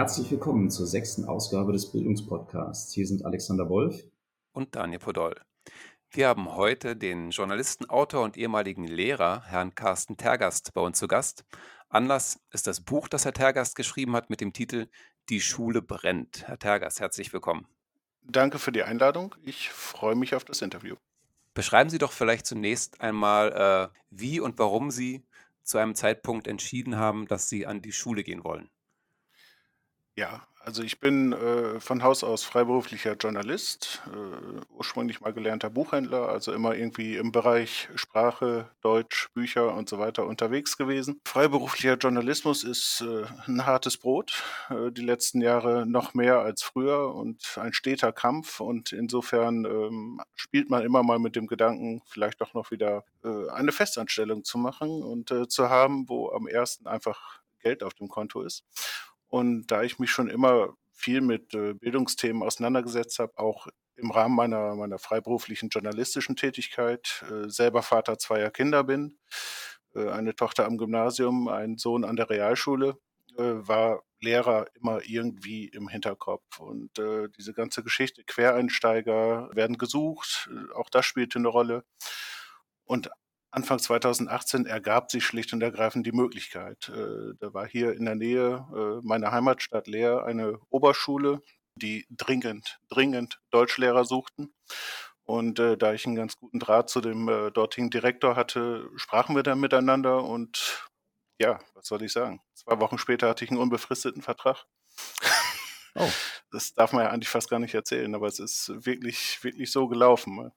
Herzlich willkommen zur sechsten Ausgabe des Bildungspodcasts. Hier sind Alexander Wolf und Daniel Podol. Wir haben heute den Journalisten, Autor und ehemaligen Lehrer, Herrn Carsten Tergast, bei uns zu Gast. Anlass ist das Buch, das Herr Tergast geschrieben hat mit dem Titel Die Schule brennt. Herr Tergast, herzlich willkommen. Danke für die Einladung. Ich freue mich auf das Interview. Beschreiben Sie doch vielleicht zunächst einmal, äh, wie und warum Sie zu einem Zeitpunkt entschieden haben, dass Sie an die Schule gehen wollen. Ja, also ich bin äh, von Haus aus freiberuflicher Journalist, äh, ursprünglich mal gelernter Buchhändler, also immer irgendwie im Bereich Sprache, Deutsch, Bücher und so weiter unterwegs gewesen. Freiberuflicher Journalismus ist äh, ein hartes Brot, äh, die letzten Jahre noch mehr als früher und ein steter Kampf und insofern ähm, spielt man immer mal mit dem Gedanken, vielleicht doch noch wieder äh, eine Festanstellung zu machen und äh, zu haben, wo am ersten einfach Geld auf dem Konto ist. Und da ich mich schon immer viel mit äh, Bildungsthemen auseinandergesetzt habe, auch im Rahmen meiner, meiner freiberuflichen journalistischen Tätigkeit, äh, selber Vater zweier Kinder bin, äh, eine Tochter am Gymnasium, ein Sohn an der Realschule, war Lehrer immer irgendwie im Hinterkopf. Und diese ganze Geschichte, Quereinsteiger werden gesucht, auch das spielte eine Rolle. Und Anfang 2018 ergab sich schlicht und ergreifend die Möglichkeit. Äh, da war hier in der Nähe äh, meiner Heimatstadt Leer eine Oberschule, die dringend, dringend Deutschlehrer suchten. Und äh, da ich einen ganz guten Draht zu dem dortigen Direktor hatte, sprachen wir dann miteinander und ja, was soll ich sagen? Zwei Wochen später hatte ich einen unbefristeten Vertrag. Oh. Das darf man ja eigentlich fast gar nicht erzählen, aber es ist wirklich, wirklich so gelaufen.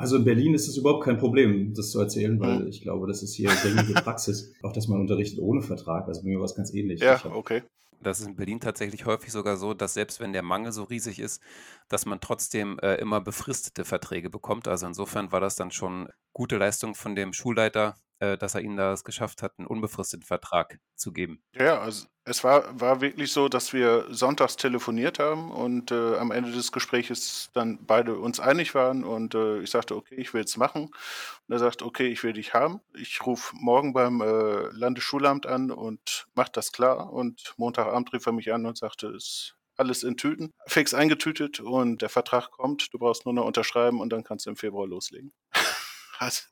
Also in Berlin ist es überhaupt kein Problem, das zu erzählen, weil mhm. ich glaube, das ist hier gängige Praxis, auch dass man unterrichtet ohne Vertrag. Also bei mir war es ganz ähnlich. Ja, okay. Das ist in Berlin tatsächlich häufig sogar so, dass selbst wenn der Mangel so riesig ist, dass man trotzdem äh, immer befristete Verträge bekommt. Also insofern war das dann schon gute Leistung von dem Schulleiter, äh, dass er ihnen das geschafft hat, einen unbefristeten Vertrag zu geben. Ja, also es war, war wirklich so, dass wir sonntags telefoniert haben und äh, am Ende des Gesprächs dann beide uns einig waren und äh, ich sagte, okay, ich will es machen. Und er sagt, okay, ich will dich haben. Ich rufe morgen beim äh, Landesschulamt an und mach das klar. Und Montagabend rief er mich an und sagte, es alles in Tüten, fix eingetütet und der Vertrag kommt. Du brauchst nur noch unterschreiben und dann kannst du im Februar loslegen. also,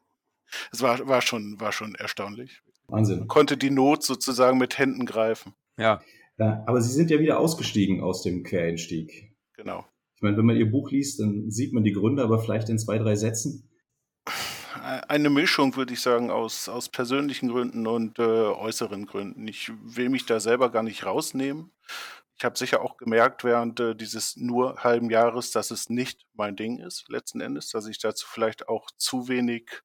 es war, war, schon, war schon erstaunlich. Wahnsinn. Man konnte die Not sozusagen mit Händen greifen. Ja. ja. Aber Sie sind ja wieder ausgestiegen aus dem Quereinstieg. Genau. Ich meine, wenn man Ihr Buch liest, dann sieht man die Gründe, aber vielleicht in zwei, drei Sätzen. Eine Mischung, würde ich sagen, aus, aus persönlichen Gründen und äh, äußeren Gründen. Ich will mich da selber gar nicht rausnehmen. Ich habe sicher auch gemerkt während äh, dieses nur halben Jahres, dass es nicht mein Ding ist, letzten Endes, dass ich dazu vielleicht auch zu wenig,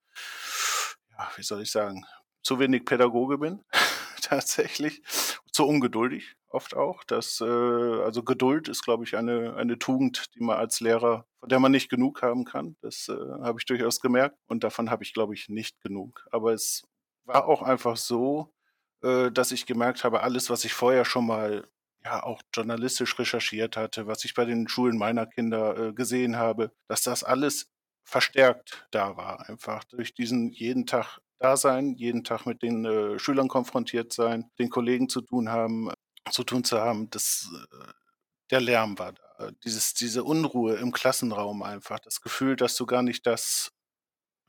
ja, wie soll ich sagen, zu wenig Pädagoge bin, tatsächlich, zu ungeduldig oft auch. Das, äh, also Geduld ist, glaube ich, eine, eine Tugend, die man als Lehrer, von der man nicht genug haben kann. Das äh, habe ich durchaus gemerkt und davon habe ich, glaube ich, nicht genug. Aber es war auch einfach so, äh, dass ich gemerkt habe, alles, was ich vorher schon mal ja auch journalistisch recherchiert hatte, was ich bei den Schulen meiner Kinder äh, gesehen habe, dass das alles verstärkt da war, einfach durch diesen jeden Tag da sein, jeden Tag mit den äh, Schülern konfrontiert sein, den Kollegen zu tun haben, zu tun zu haben, das, äh, der Lärm war da. Dieses, diese Unruhe im Klassenraum einfach, das Gefühl, dass du gar nicht das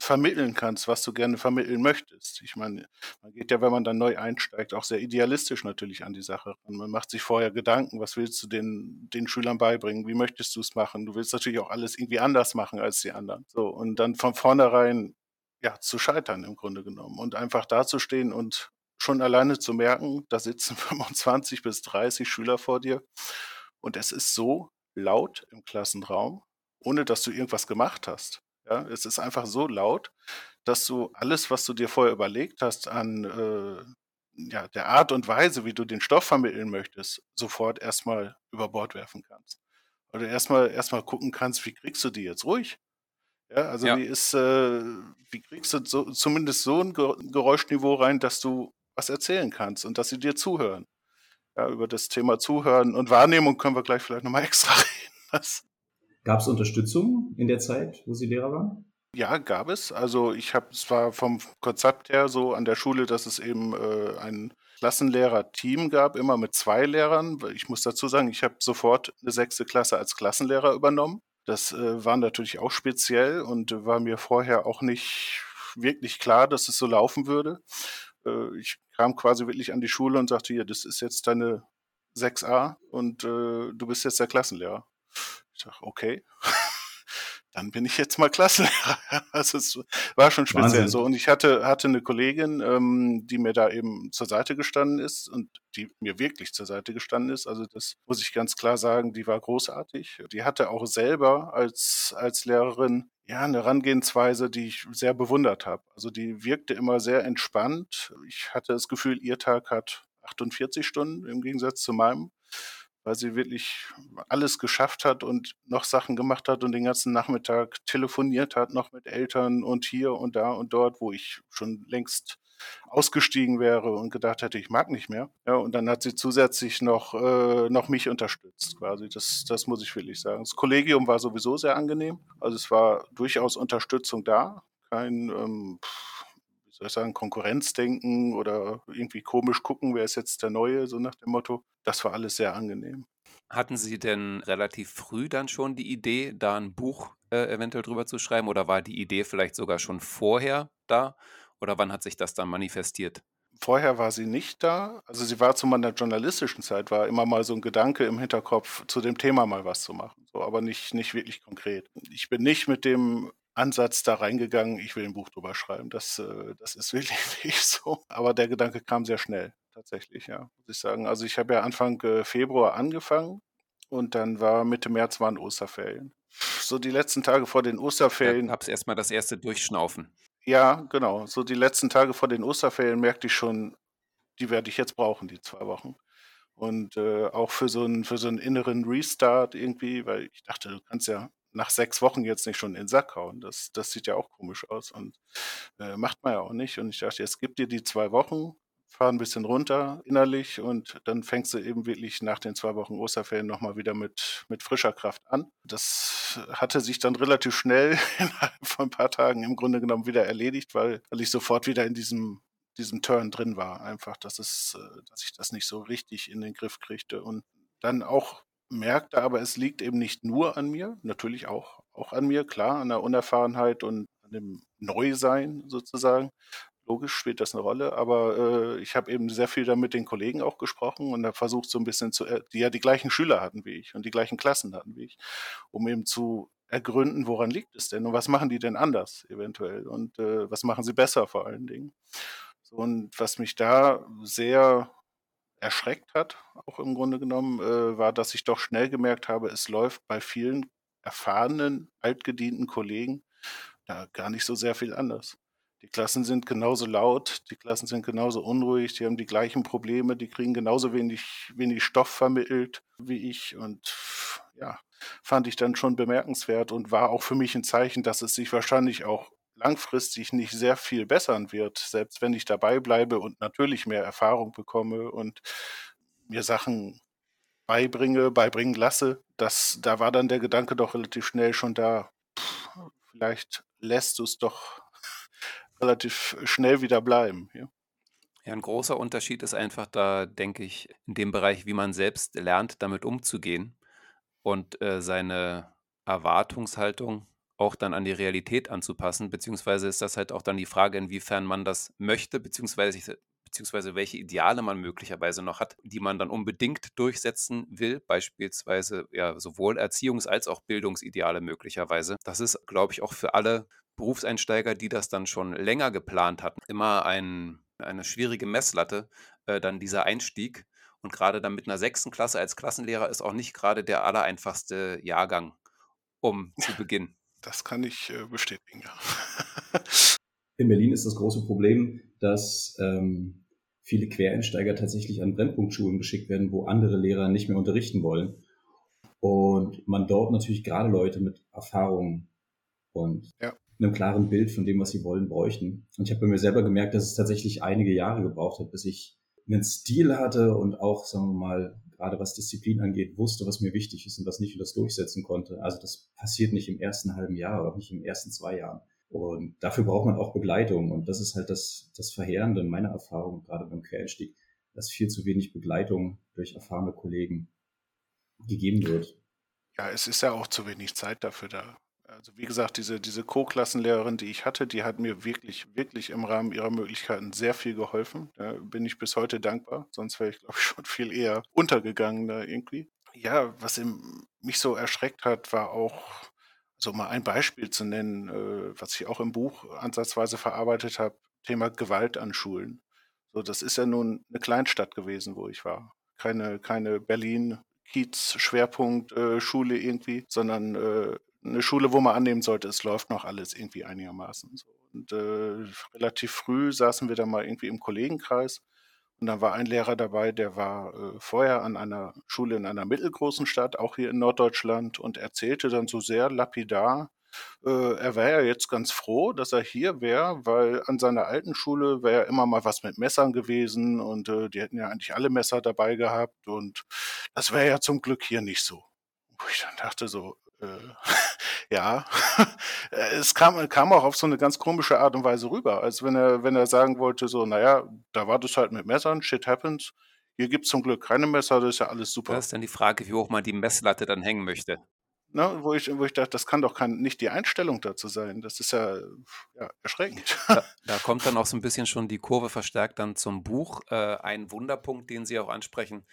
vermitteln kannst, was du gerne vermitteln möchtest. Ich meine, man geht ja, wenn man dann neu einsteigt, auch sehr idealistisch natürlich an die Sache ran. Man macht sich vorher Gedanken, was willst du den, den Schülern beibringen, wie möchtest du es machen? Du willst natürlich auch alles irgendwie anders machen als die anderen. So, und dann von vornherein ja, zu scheitern im Grunde genommen und einfach dazustehen und schon alleine zu merken, da sitzen 25 bis 30 Schüler vor dir und es ist so laut im Klassenraum, ohne dass du irgendwas gemacht hast. Ja, es ist einfach so laut, dass du alles, was du dir vorher überlegt hast an äh, ja, der Art und Weise, wie du den Stoff vermitteln möchtest, sofort erstmal über Bord werfen kannst. Oder erstmal erstmal gucken kannst, wie kriegst du die jetzt ruhig? Ja, also ja. wie ist, äh, wie kriegst du so, zumindest so ein Geräuschniveau rein, dass du was erzählen kannst und dass sie dir zuhören. Ja, über das Thema Zuhören und Wahrnehmung können wir gleich vielleicht nochmal extra reden. Das Gab es Unterstützung in der Zeit, wo Sie Lehrer waren? Ja, gab es. Also ich habe es war vom Konzept her so an der Schule, dass es eben äh, ein Klassenlehrer-Team gab, immer mit zwei Lehrern. Ich muss dazu sagen, ich habe sofort eine sechste Klasse als Klassenlehrer übernommen. Das äh, war natürlich auch speziell und war mir vorher auch nicht wirklich klar, dass es so laufen würde. Äh, ich kam quasi wirklich an die Schule und sagte, hier, das ist jetzt deine 6a und äh, du bist jetzt der Klassenlehrer. Ich sage, okay. dann bin ich jetzt mal Klassenlehrer. Also es war schon speziell Wahnsinn. so. Und ich hatte, hatte eine Kollegin, ähm, die mir da eben zur Seite gestanden ist und die mir wirklich zur Seite gestanden ist. Also das muss ich ganz klar sagen, die war großartig. Die hatte auch selber als, als Lehrerin ja, eine Herangehensweise, die ich sehr bewundert habe. Also die wirkte immer sehr entspannt. Ich hatte das Gefühl, ihr Tag hat 48 Stunden im Gegensatz zu meinem weil sie wirklich alles geschafft hat und noch Sachen gemacht hat und den ganzen Nachmittag telefoniert hat, noch mit Eltern und hier und da und dort, wo ich schon längst ausgestiegen wäre und gedacht hätte, ich mag nicht mehr. Ja, und dann hat sie zusätzlich noch, äh, noch mich unterstützt, quasi. Das, das muss ich wirklich sagen. Das Kollegium war sowieso sehr angenehm. Also es war durchaus Unterstützung da. Kein, ähm, soll ich sagen, Konkurrenzdenken oder irgendwie komisch gucken, wer ist jetzt der Neue, so nach dem Motto. Das war alles sehr angenehm. Hatten Sie denn relativ früh dann schon die Idee, da ein Buch äh, eventuell drüber zu schreiben oder war die Idee vielleicht sogar schon vorher da? Oder wann hat sich das dann manifestiert? Vorher war sie nicht da. Also sie war zu meiner journalistischen Zeit, war immer mal so ein Gedanke im Hinterkopf, zu dem Thema mal was zu machen. So, aber nicht, nicht wirklich konkret. Ich bin nicht mit dem Ansatz da reingegangen, ich will ein Buch drüber schreiben. Das, äh, das ist wirklich so. Aber der Gedanke kam sehr schnell, tatsächlich, ja, muss ich sagen. Also ich habe ja Anfang äh, Februar angefangen und dann war Mitte März waren Osterferien. So die letzten Tage vor den Osterferien. Da gab es erstmal das erste Durchschnaufen. Ja, genau. So die letzten Tage vor den Osterferien merkte ich schon, die werde ich jetzt brauchen, die zwei Wochen. Und äh, auch für so, einen, für so einen inneren Restart irgendwie, weil ich dachte, du kannst ja nach sechs Wochen jetzt nicht schon in den Sack hauen. Das, das sieht ja auch komisch aus und äh, macht man ja auch nicht. Und ich dachte, jetzt gib dir die zwei Wochen, fahr ein bisschen runter innerlich und dann fängst du eben wirklich nach den zwei Wochen Osterferien nochmal wieder mit, mit frischer Kraft an. Das hatte sich dann relativ schnell innerhalb von ein paar Tagen im Grunde genommen wieder erledigt, weil, weil ich sofort wieder in diesem diesem Turn drin war, einfach, dass es, äh, dass ich das nicht so richtig in den Griff kriegte und dann auch merkte aber, es liegt eben nicht nur an mir, natürlich auch, auch an mir, klar, an der Unerfahrenheit und an dem Neusein sozusagen. Logisch spielt das eine Rolle, aber äh, ich habe eben sehr viel da mit den Kollegen auch gesprochen und habe versucht, so ein bisschen zu, die ja die gleichen Schüler hatten wie ich und die gleichen Klassen hatten wie ich, um eben zu ergründen, woran liegt es denn und was machen die denn anders eventuell und äh, was machen sie besser vor allen Dingen. Und was mich da sehr erschreckt hat, auch im Grunde genommen, äh, war, dass ich doch schnell gemerkt habe, es läuft bei vielen erfahrenen, altgedienten Kollegen da gar nicht so sehr viel anders. Die Klassen sind genauso laut, die Klassen sind genauso unruhig, die haben die gleichen Probleme, die kriegen genauso wenig, wenig Stoff vermittelt wie ich und ja, fand ich dann schon bemerkenswert und war auch für mich ein Zeichen, dass es sich wahrscheinlich auch langfristig nicht sehr viel bessern wird, selbst wenn ich dabei bleibe und natürlich mehr Erfahrung bekomme und mir Sachen beibringe, beibringen lasse. Das, da war dann der Gedanke doch relativ schnell schon da. Puh, vielleicht lässt du es doch relativ schnell wieder bleiben. Ja. Ja, ein großer Unterschied ist einfach da, denke ich, in dem Bereich, wie man selbst lernt, damit umzugehen und äh, seine Erwartungshaltung auch dann an die Realität anzupassen, beziehungsweise ist das halt auch dann die Frage, inwiefern man das möchte, beziehungsweise, beziehungsweise welche Ideale man möglicherweise noch hat, die man dann unbedingt durchsetzen will, beispielsweise ja sowohl Erziehungs- als auch Bildungsideale möglicherweise. Das ist, glaube ich, auch für alle Berufseinsteiger, die das dann schon länger geplant hatten, immer ein, eine schwierige Messlatte, äh, dann dieser Einstieg. Und gerade dann mit einer sechsten Klasse als Klassenlehrer ist auch nicht gerade der allereinfachste Jahrgang, um zu beginnen. Das kann ich äh, bestätigen, ja. In Berlin ist das große Problem, dass ähm, viele Quereinsteiger tatsächlich an Brennpunktschulen geschickt werden, wo andere Lehrer nicht mehr unterrichten wollen. Und man dort natürlich gerade Leute mit Erfahrung und ja. einem klaren Bild von dem, was sie wollen, bräuchten. Und ich habe bei mir selber gemerkt, dass es tatsächlich einige Jahre gebraucht hat, bis ich einen Stil hatte und auch, sagen wir mal, gerade was Disziplin angeht, wusste, was mir wichtig ist und was nicht und das durchsetzen konnte. Also das passiert nicht im ersten halben Jahr, auch nicht im ersten zwei Jahren. Und dafür braucht man auch Begleitung. Und das ist halt das, das Verheerende in meiner Erfahrung, gerade beim Quereinstieg, dass viel zu wenig Begleitung durch erfahrene Kollegen gegeben wird. Ja, es ist ja auch zu wenig Zeit dafür da. Also wie gesagt, diese, diese Co-Klassenlehrerin, die ich hatte, die hat mir wirklich, wirklich im Rahmen ihrer Möglichkeiten sehr viel geholfen. Da bin ich bis heute dankbar. Sonst wäre ich, glaube ich, schon viel eher untergegangen da irgendwie. Ja, was mich so erschreckt hat, war auch, so mal ein Beispiel zu nennen, äh, was ich auch im Buch ansatzweise verarbeitet habe, Thema Gewalt an Schulen. So, das ist ja nun eine Kleinstadt gewesen, wo ich war. Keine, keine Berlin, Kiez, Schwerpunkt, äh, Schule irgendwie, sondern äh, eine Schule, wo man annehmen sollte, es läuft noch alles irgendwie einigermaßen. Und äh, relativ früh saßen wir da mal irgendwie im Kollegenkreis und da war ein Lehrer dabei, der war äh, vorher an einer Schule in einer mittelgroßen Stadt, auch hier in Norddeutschland, und erzählte dann so sehr lapidar, äh, er wäre ja jetzt ganz froh, dass er hier wäre, weil an seiner alten Schule wäre ja immer mal was mit Messern gewesen und äh, die hätten ja eigentlich alle Messer dabei gehabt und das wäre ja zum Glück hier nicht so. Wo ich dann dachte so, ja, es kam, kam auch auf so eine ganz komische Art und Weise rüber, als wenn er, wenn er sagen wollte, so, naja, da war das halt mit Messern, shit happens. Hier gibt es zum Glück keine Messer, das ist ja alles super. Das ist dann die Frage, wie hoch man die Messlatte dann hängen möchte. Ne, wo, ich, wo ich dachte, das kann doch kein, nicht die Einstellung dazu sein. Das ist ja, ja erschreckend. Da, da, kommt dann auch so ein bisschen schon die Kurve verstärkt dann zum Buch. Äh, ein Wunderpunkt, den Sie auch ansprechen,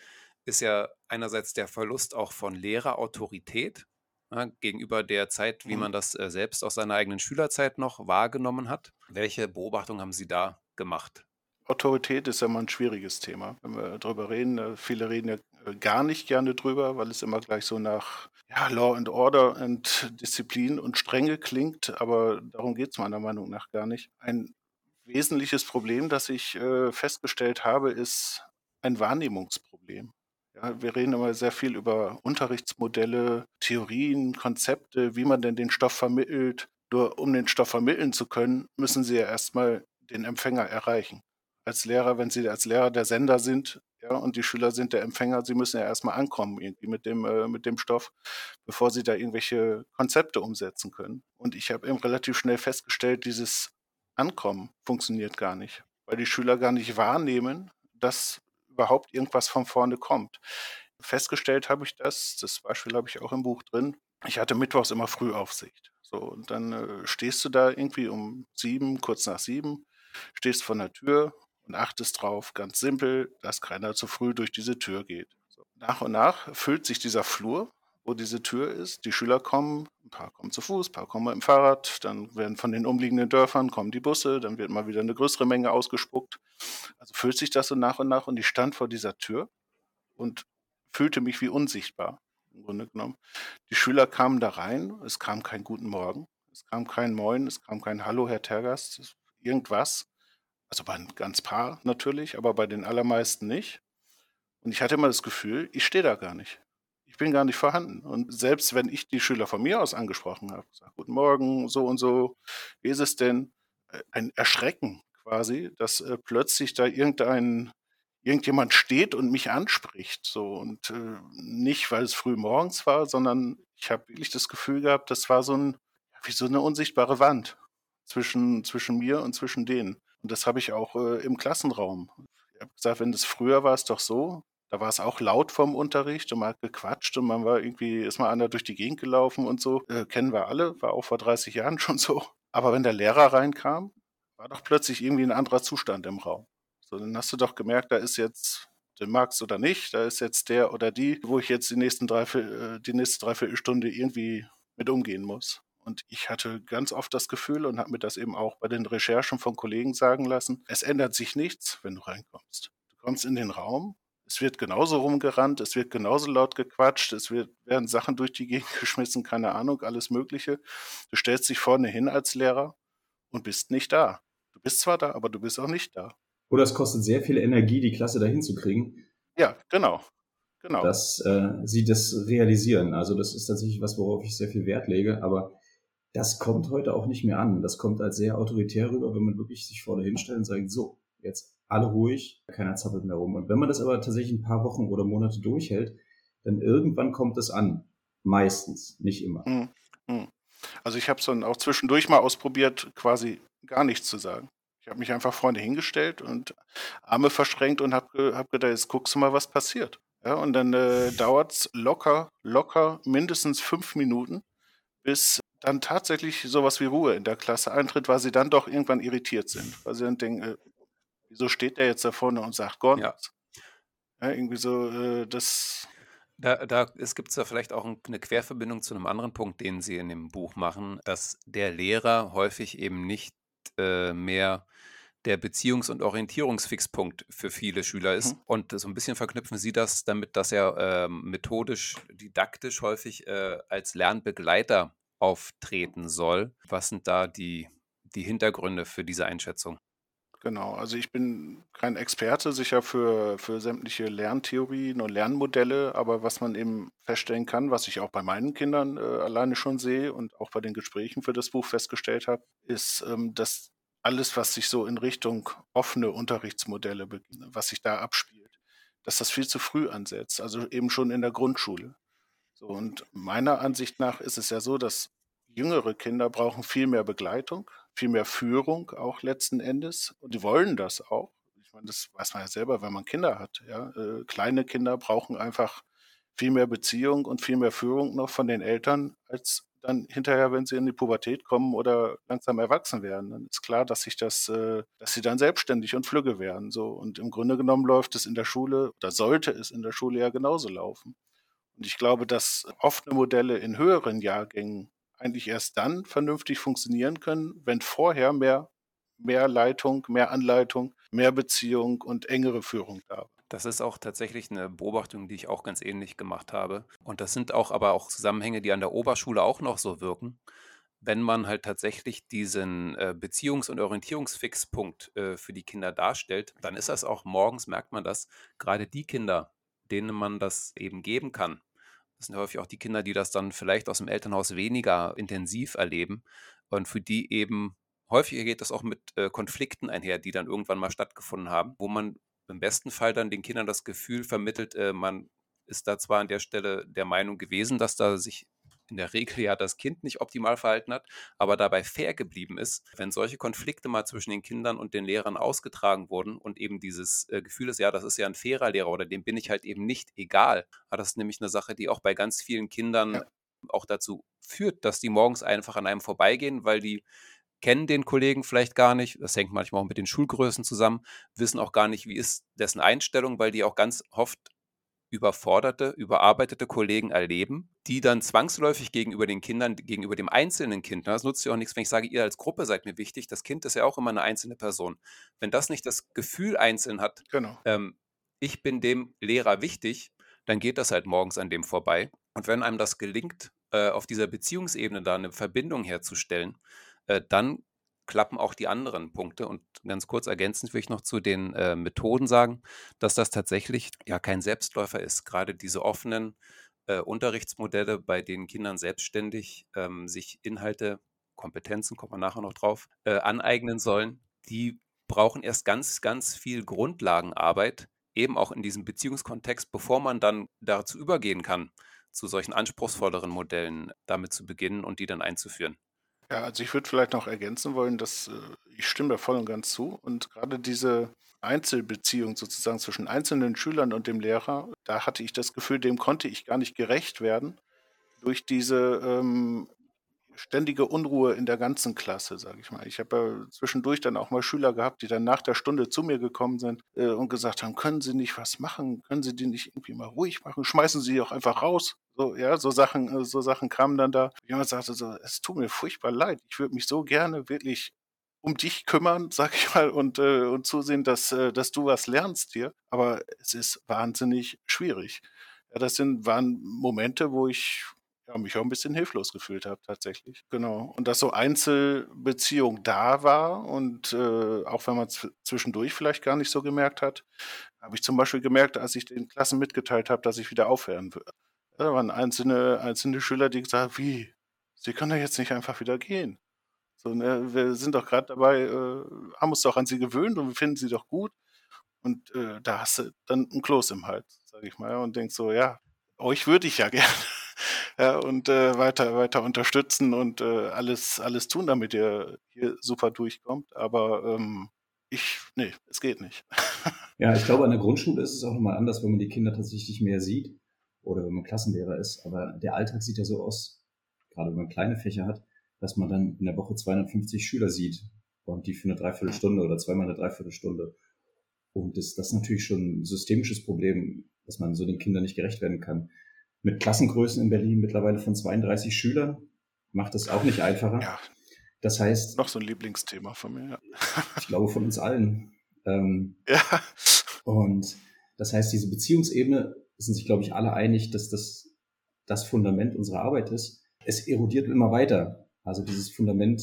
ist ja einerseits der Verlust auch von Lehrerautorität ja, ne, gegenüber der Zeit, wie mhm. man das äh, selbst aus seiner eigenen Schülerzeit noch wahrgenommen hat. Welche Beobachtungen haben Sie da gemacht? Autorität ist ja mal ein schwieriges Thema, wenn wir darüber reden. Äh, viele reden ja äh, gar nicht gerne drüber, weil es immer gleich so nach ja, Law and Order und Disziplin und Strenge klingt, aber darum geht es meiner Meinung nach gar nicht. Ein wesentliches Problem, das ich äh, festgestellt habe, ist ein Wahrnehmungsproblem. Ja, wir reden immer sehr viel über Unterrichtsmodelle, Theorien, Konzepte, wie man denn den Stoff vermittelt. Nur um den Stoff vermitteln zu können, müssen Sie ja erstmal den Empfänger erreichen. Als Lehrer, wenn Sie als Lehrer der Sender sind, ja, und die Schüler sind der Empfänger, sie müssen ja erstmal ankommen irgendwie mit dem, äh, mit dem Stoff, bevor sie da irgendwelche Konzepte umsetzen können. Und ich habe eben relativ schnell festgestellt, dieses Ankommen funktioniert gar nicht, weil die Schüler gar nicht wahrnehmen, dass überhaupt irgendwas von vorne kommt. Festgestellt habe ich das, das Beispiel habe ich auch im Buch drin. Ich hatte mittwochs immer Frühaufsicht. So, und dann äh, stehst du da irgendwie um sieben, kurz nach sieben, stehst vor der Tür und achtest drauf, ganz simpel, dass keiner zu früh durch diese Tür geht. So. Nach und nach füllt sich dieser Flur, wo diese Tür ist. Die Schüler kommen, ein paar kommen zu Fuß, ein paar kommen mit dem Fahrrad, dann werden von den umliegenden Dörfern kommen die Busse, dann wird mal wieder eine größere Menge ausgespuckt. Also füllt sich das so nach und nach und ich stand vor dieser Tür und fühlte mich wie unsichtbar, im Grunde genommen. Die Schüler kamen da rein, es kam kein Guten Morgen, es kam kein Moin, es kam kein Hallo, Herr Tergast, irgendwas. Also bei ein ganz paar natürlich, aber bei den allermeisten nicht. Und ich hatte immer das Gefühl, ich stehe da gar nicht. Ich bin gar nicht vorhanden. Und selbst wenn ich die Schüler von mir aus angesprochen habe, gesagt, guten Morgen, so und so, wie ist es denn? Äh, ein Erschrecken quasi, dass äh, plötzlich da irgendein, irgendjemand steht und mich anspricht. So und äh, nicht, weil es früh morgens war, sondern ich habe wirklich das Gefühl gehabt, das war so ein, wie so eine unsichtbare Wand zwischen, zwischen mir und zwischen denen. Und das habe ich auch äh, im Klassenraum. Ich habe gesagt, wenn das früher war es doch so, da war es auch laut vom Unterricht und man hat gequatscht und man war irgendwie, ist mal einer durch die Gegend gelaufen und so. Äh, kennen wir alle, war auch vor 30 Jahren schon so. Aber wenn der Lehrer reinkam, war doch plötzlich irgendwie ein anderer Zustand im Raum. So, dann hast du doch gemerkt, da ist jetzt, den magst oder nicht, da ist jetzt der oder die, wo ich jetzt die nächsten drei, äh, die nächste Dreiviertelstunde irgendwie mit umgehen muss. Und ich hatte ganz oft das Gefühl und habe mir das eben auch bei den Recherchen von Kollegen sagen lassen, es ändert sich nichts, wenn du reinkommst. Du kommst in den Raum, es wird genauso rumgerannt, es wird genauso laut gequatscht, es wird, werden Sachen durch die Gegend geschmissen, keine Ahnung, alles Mögliche. Du stellst dich vorne hin als Lehrer und bist nicht da. Du bist zwar da, aber du bist auch nicht da. Oder es kostet sehr viel Energie, die Klasse dahin zu kriegen. Ja, genau. Genau. Dass äh, sie das realisieren. Also das ist tatsächlich was, worauf ich sehr viel Wert lege. Aber das kommt heute auch nicht mehr an. Das kommt als sehr autoritär rüber, wenn man wirklich sich vorne hinstellt und sagt, so, jetzt alle ruhig, keiner zappelt mehr rum. Und wenn man das aber tatsächlich ein paar Wochen oder Monate durchhält, dann irgendwann kommt es an. Meistens, nicht immer. Mhm. Also ich habe es dann auch zwischendurch mal ausprobiert, quasi gar nichts zu sagen. Ich habe mich einfach vorne hingestellt und Arme verschränkt und habe hab gedacht, jetzt guckst du mal, was passiert. Ja, und dann äh, dauert es locker, locker mindestens fünf Minuten, bis dann tatsächlich sowas wie Ruhe in der Klasse eintritt, weil sie dann doch irgendwann irritiert sind. Weil sie dann denken, äh, wieso steht der jetzt da vorne und sagt gar Ja. Ja, irgendwie so, äh, das, Da, da es gibt ja vielleicht auch ein- eine Querverbindung zu einem anderen Punkt, den Sie in dem Buch machen, dass der Lehrer häufig eben nicht äh, mehr der Beziehungs- und Orientierungsfixpunkt für viele Schüler ist. Mhm. Und so ein bisschen verknüpfen Sie das damit, dass er ähm, methodisch, didaktisch häufig äh, als Lernbegleiter auftreten soll. Was sind da die, die Hintergründe für diese Einschätzung? Genau, also ich bin kein Experte sicher für, für sämtliche Lerntheorien und Lernmodelle, aber was man eben feststellen kann, was ich auch bei meinen Kindern äh, alleine schon sehe und auch bei den Gesprächen für das Buch festgestellt habe, ist, ähm, dass alles, was sich so in Richtung offene Unterrichtsmodelle, was sich da abspielt, dass das viel zu früh ansetzt, also eben schon in der Grundschule. So, und meiner Ansicht nach ist es ja so, dass jüngere Kinder brauchen viel mehr Begleitung, viel mehr Führung auch letzten Endes. Und die wollen das auch. Ich meine, das weiß man ja selber, wenn man Kinder hat. Ja? Äh, kleine Kinder brauchen einfach viel mehr Beziehung und viel mehr Führung noch von den Eltern, als dann hinterher, wenn sie in die Pubertät kommen oder langsam erwachsen werden. Dann ist klar, dass sich das, äh, dass sie dann selbstständig und flügge werden. So. Und im Grunde genommen läuft es in der Schule oder sollte es in der Schule ja genauso laufen. Und ich glaube, dass offene Modelle in höheren Jahrgängen eigentlich erst dann vernünftig funktionieren können, wenn vorher mehr, mehr Leitung, mehr Anleitung, mehr Beziehung und engere Führung da war. Das ist auch tatsächlich eine Beobachtung, die ich auch ganz ähnlich gemacht habe. Und das sind auch aber auch Zusammenhänge, die an der Oberschule auch noch so wirken. Wenn man halt tatsächlich diesen äh, Beziehungs- und Orientierungsfixpunkt äh, für die Kinder darstellt, dann ist das auch morgens, merkt man das, gerade die Kinder, denen man das eben geben kann. Das sind häufig auch die Kinder, die das dann vielleicht aus dem Elternhaus weniger intensiv erleben. Und für die eben häufiger geht das auch mit äh, Konflikten einher, die dann irgendwann mal stattgefunden haben, wo man im besten Fall dann den Kindern das Gefühl vermittelt, äh, man ist da zwar an der Stelle der Meinung gewesen, dass da sich in der Regel ja das Kind nicht optimal verhalten hat, aber dabei fair geblieben ist. Wenn solche Konflikte mal zwischen den Kindern und den Lehrern ausgetragen wurden und eben dieses äh, Gefühl ist, ja, das ist ja ein fairer Lehrer oder dem bin ich halt eben nicht egal, hat das nämlich eine Sache, die auch bei ganz vielen Kindern Ja. auch dazu führt, dass die morgens einfach an einem vorbeigehen, weil die kennen den Kollegen vielleicht gar nicht. Das hängt manchmal auch mit den Schulgrößen zusammen, wissen auch gar nicht, wie ist dessen Einstellung, weil die auch ganz oft überforderte, überarbeitete Kollegen erleben, die dann zwangsläufig gegenüber den Kindern, gegenüber dem einzelnen Kind, das nutzt ja auch nichts, wenn ich sage, ihr als Gruppe seid mir wichtig, das Kind ist ja auch immer eine einzelne Person. Wenn das nicht das Gefühl einzeln hat, Genau. ähm, ich bin dem Lehrer wichtig, dann geht das halt morgens an dem vorbei. Und wenn einem das gelingt, äh, auf dieser Beziehungsebene da eine Verbindung herzustellen, äh, dann klappen auch die anderen Punkte. Und ganz kurz ergänzend will ich noch zu den äh, Methoden sagen, dass das tatsächlich ja kein Selbstläufer ist. Gerade diese offenen äh, Unterrichtsmodelle, bei denen Kindern selbstständig ähm, sich Inhalte, Kompetenzen, kommt man nachher noch drauf, äh, aneignen sollen, die brauchen erst ganz, ganz viel Grundlagenarbeit, eben auch in diesem Beziehungskontext, bevor man dann dazu übergehen kann, zu solchen anspruchsvolleren Modellen damit zu beginnen und die dann einzuführen. Ja, also ich würde vielleicht noch ergänzen wollen, dass äh, ich stimme da voll und ganz zu. Und gerade diese Einzelbeziehung sozusagen zwischen einzelnen Schülern und dem Lehrer, da hatte ich das Gefühl, dem konnte ich gar nicht gerecht werden durch diese ähm, ständige Unruhe in der ganzen Klasse, sage ich mal. Ich habe ja zwischendurch dann auch mal Schüler gehabt, die dann nach der Stunde zu mir gekommen sind äh, und gesagt haben, können Sie nicht was machen? Können Sie die nicht irgendwie mal ruhig machen? Schmeißen Sie auch einfach raus. So, ja, so Sachen, äh, so Sachen kamen dann da. Jemand sagte so, es tut mir furchtbar leid. Ich würde mich so gerne wirklich um dich kümmern, sag ich mal, und, äh, und zusehen, dass, äh, dass du was lernst hier. Aber es ist wahnsinnig schwierig. Ja, das sind, waren Momente, wo ich ja, mich auch ein bisschen hilflos gefühlt habe, tatsächlich. Genau. Und dass so Einzelbeziehung da war und äh, auch wenn man es zwischendurch vielleicht gar nicht so gemerkt hat, habe ich zum Beispiel gemerkt, als ich den Klassen mitgeteilt habe, dass ich wieder aufhören würde. Da waren einzelne, einzelne Schüler, die gesagt haben, wie, sie können doch jetzt nicht einfach wieder gehen. So, ne, wir sind doch gerade dabei, äh, haben uns doch an sie gewöhnt und wir finden sie doch gut. Und äh, da hast du dann ein Kloß im Hals, sage ich mal, und denkst so, ja, euch würde ich ja gerne. Ja, und äh, weiter, weiter unterstützen und äh, alles, alles tun, damit ihr hier super durchkommt. Aber ähm, ich, nee, es geht nicht. ja, ich glaube, an der Grundschule ist es auch nochmal anders, wenn man die Kinder tatsächlich mehr sieht oder wenn man Klassenlehrer ist. Aber der Alltag sieht ja so aus, gerade wenn man kleine Fächer hat, dass man dann in der Woche 250 Schüler sieht und die für eine Dreiviertelstunde oder zweimal eine Dreiviertelstunde. Und das, das ist natürlich schon ein systemisches Problem, dass man so den Kindern nicht gerecht werden kann. Mit Klassengrößen in Berlin mittlerweile von 32 Schülern macht das auch nicht einfacher. Ja. Das heißt. Noch so ein Lieblingsthema von mir, ja. ich glaube von uns allen. Ähm, ja. Und das heißt, diese Beziehungsebene sind sich, glaube ich, alle einig, dass das das Fundament unserer Arbeit ist. Es erodiert immer weiter. Also dieses Fundament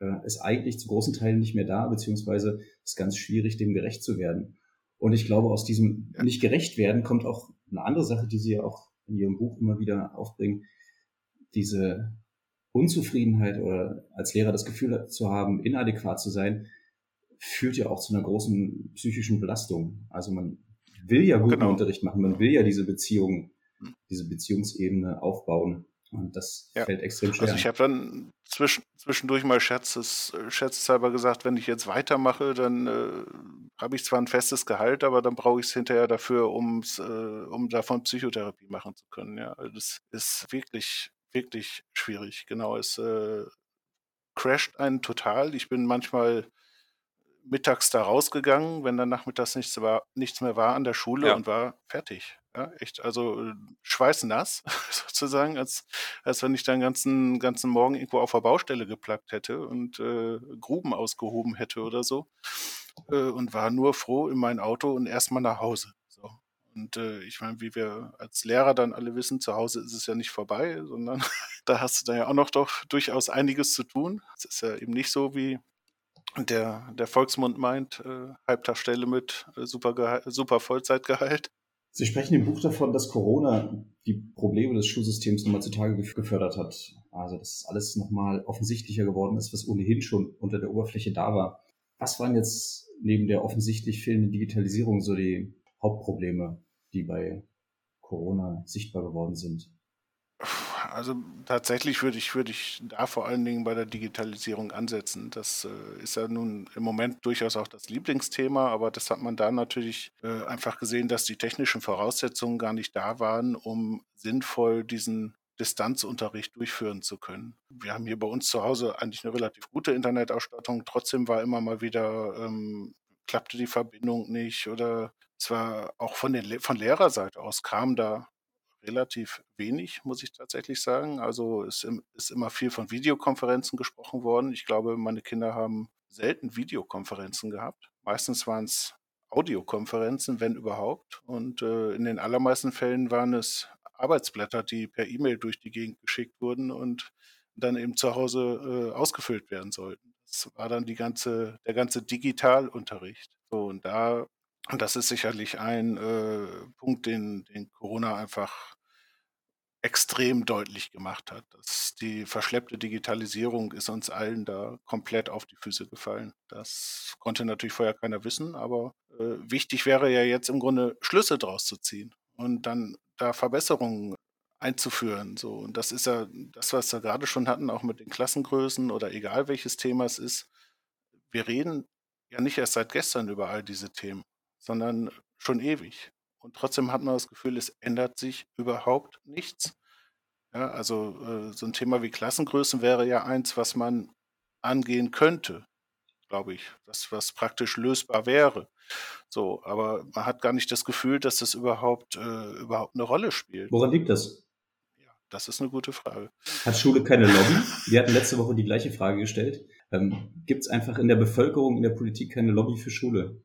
äh, ist eigentlich zu großen Teilen nicht mehr da, beziehungsweise ist ganz schwierig, dem gerecht zu werden. Und ich glaube, aus diesem nicht gerecht werden kommt auch eine andere Sache, die Sie ja auch in Ihrem Buch immer wieder aufbringen. Diese Unzufriedenheit oder als Lehrer das Gefühl zu haben, inadäquat zu sein, führt ja auch zu einer großen psychischen Belastung. Also man will ja guten genau. Unterricht machen, man will ja diese Beziehung, diese Beziehungsebene aufbauen. Und das ja. fällt extrem schwer. Also ich habe dann zwischen, zwischendurch mal scherzes, scherzhalber gesagt, wenn ich jetzt weitermache, dann äh, habe ich zwar ein festes Gehalt, aber dann brauche ich es hinterher dafür, um's, äh, um davon Psychotherapie machen zu können. Ja, also das ist wirklich, wirklich schwierig. Genau, es äh, crasht einen total. Ich bin manchmal mittags da rausgegangen, wenn dann nachmittags nichts, war, nichts mehr war an der Schule ja. und war fertig. Ja, echt, also äh, schweißnass sozusagen, als, als wenn ich dann ganzen, ganzen Morgen irgendwo auf der Baustelle geplagt hätte und äh, Gruben ausgehoben hätte oder so. Äh, und war nur froh in mein Auto und erstmal nach Hause. So. Und äh, ich meine, wie wir als Lehrer dann alle wissen, zu Hause ist es ja nicht vorbei, sondern da hast du dann ja auch noch doch durchaus einiges zu tun. Es ist ja eben nicht so wie der, der Volksmund meint, äh, Halbtagsstelle mit äh, super, super Vollzeitgehalt. Sie sprechen im Buch davon, dass Corona die Probleme des Schulsystems nochmal zutage gefördert hat. Also, dass alles nochmal offensichtlicher geworden ist, was ohnehin schon unter der Oberfläche da war. Was waren jetzt neben der offensichtlich fehlenden Digitalisierung so die Hauptprobleme, die bei Corona sichtbar geworden sind? Also tatsächlich würde ich, würde ich da vor allen Dingen bei der Digitalisierung ansetzen. Das äh, ist ja nun im Moment durchaus auch das Lieblingsthema, aber das hat man da natürlich äh, einfach gesehen, dass die technischen Voraussetzungen gar nicht da waren, um sinnvoll diesen Distanzunterricht durchführen zu können. Wir haben hier bei uns zu Hause eigentlich eine relativ gute Internetausstattung. Trotzdem war immer mal wieder, ähm, klappte die Verbindung nicht oder es war auch von, den, von Lehrerseite aus kam da relativ wenig, muss ich tatsächlich sagen. Also es ist immer viel von Videokonferenzen gesprochen worden. Ich glaube, meine Kinder haben selten Videokonferenzen gehabt. Meistens waren es Audiokonferenzen, wenn überhaupt. Und äh, in den allermeisten Fällen waren es Arbeitsblätter, die per E-Mail durch die Gegend geschickt wurden und dann eben zu Hause äh, ausgefüllt werden sollten. Das war dann die ganze, der ganze Digitalunterricht. So, und da, und das ist sicherlich ein äh, Punkt, den, den Corona einfach extrem deutlich gemacht hat. Dass die verschleppte Digitalisierung ist uns allen da komplett auf die Füße gefallen. Das konnte natürlich vorher keiner wissen, aber äh, wichtig wäre ja jetzt im Grunde Schlüsse draus zu ziehen und dann da Verbesserungen einzuführen. So. Und das ist ja das, was wir gerade schon hatten, auch mit den Klassengrößen oder egal welches Thema es ist. Wir reden ja nicht erst seit gestern über all diese Themen, sondern schon ewig. Und trotzdem hat man das Gefühl, es ändert sich überhaupt nichts. Ja, also äh, so ein Thema wie Klassengrößen wäre ja eins, was man angehen könnte, glaube ich, das was praktisch lösbar wäre. So, aber man hat gar nicht das Gefühl, dass das überhaupt äh, überhaupt eine Rolle spielt. Woran liegt das? Ja, das ist eine gute Frage. Hat Schule keine Lobby? Wir hatten letzte Woche die gleiche Frage gestellt. Ähm, Gibt es einfach in der Bevölkerung, in der Politik keine Lobby für Schule?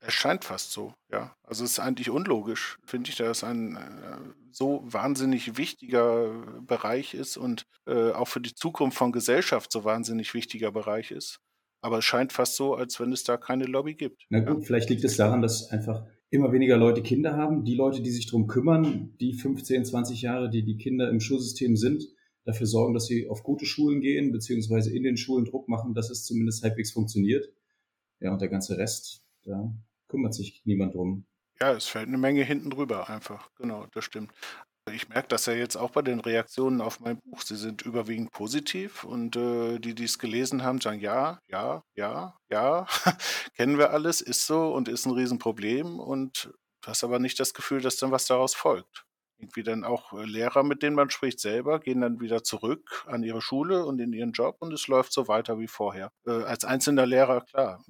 Es scheint fast so, ja. Also es ist eigentlich unlogisch, finde ich, dass ein äh, so wahnsinnig wichtiger Bereich ist und äh, auch für die Zukunft von Gesellschaft so wahnsinnig wichtiger Bereich ist. Aber es scheint fast so, als wenn es da keine Lobby gibt. Na gut, ja. vielleicht liegt es daran, dass einfach immer weniger Leute Kinder haben. Die Leute, die sich darum kümmern, die 15, 20 Jahre, die die Kinder im Schulsystem sind, dafür sorgen, dass sie auf gute Schulen gehen, beziehungsweise in den Schulen Druck machen, dass es zumindest halbwegs funktioniert. Ja, und der ganze Rest, da kümmert sich niemand drum. Ja, es fällt eine Menge hinten drüber einfach. Genau, das stimmt. Ich merke das ja jetzt auch bei den Reaktionen auf mein Buch. Sie sind überwiegend positiv und äh, die, die es gelesen haben, sagen ja, ja, ja, ja, kennen wir alles, ist so und ist ein Riesenproblem und du hast aber nicht das Gefühl, dass dann was daraus folgt. Irgendwie dann auch äh, Lehrer, mit denen man spricht selber, gehen dann wieder zurück an ihre Schule und in ihren Job und es läuft so weiter wie vorher. Äh, als einzelner Lehrer, klar,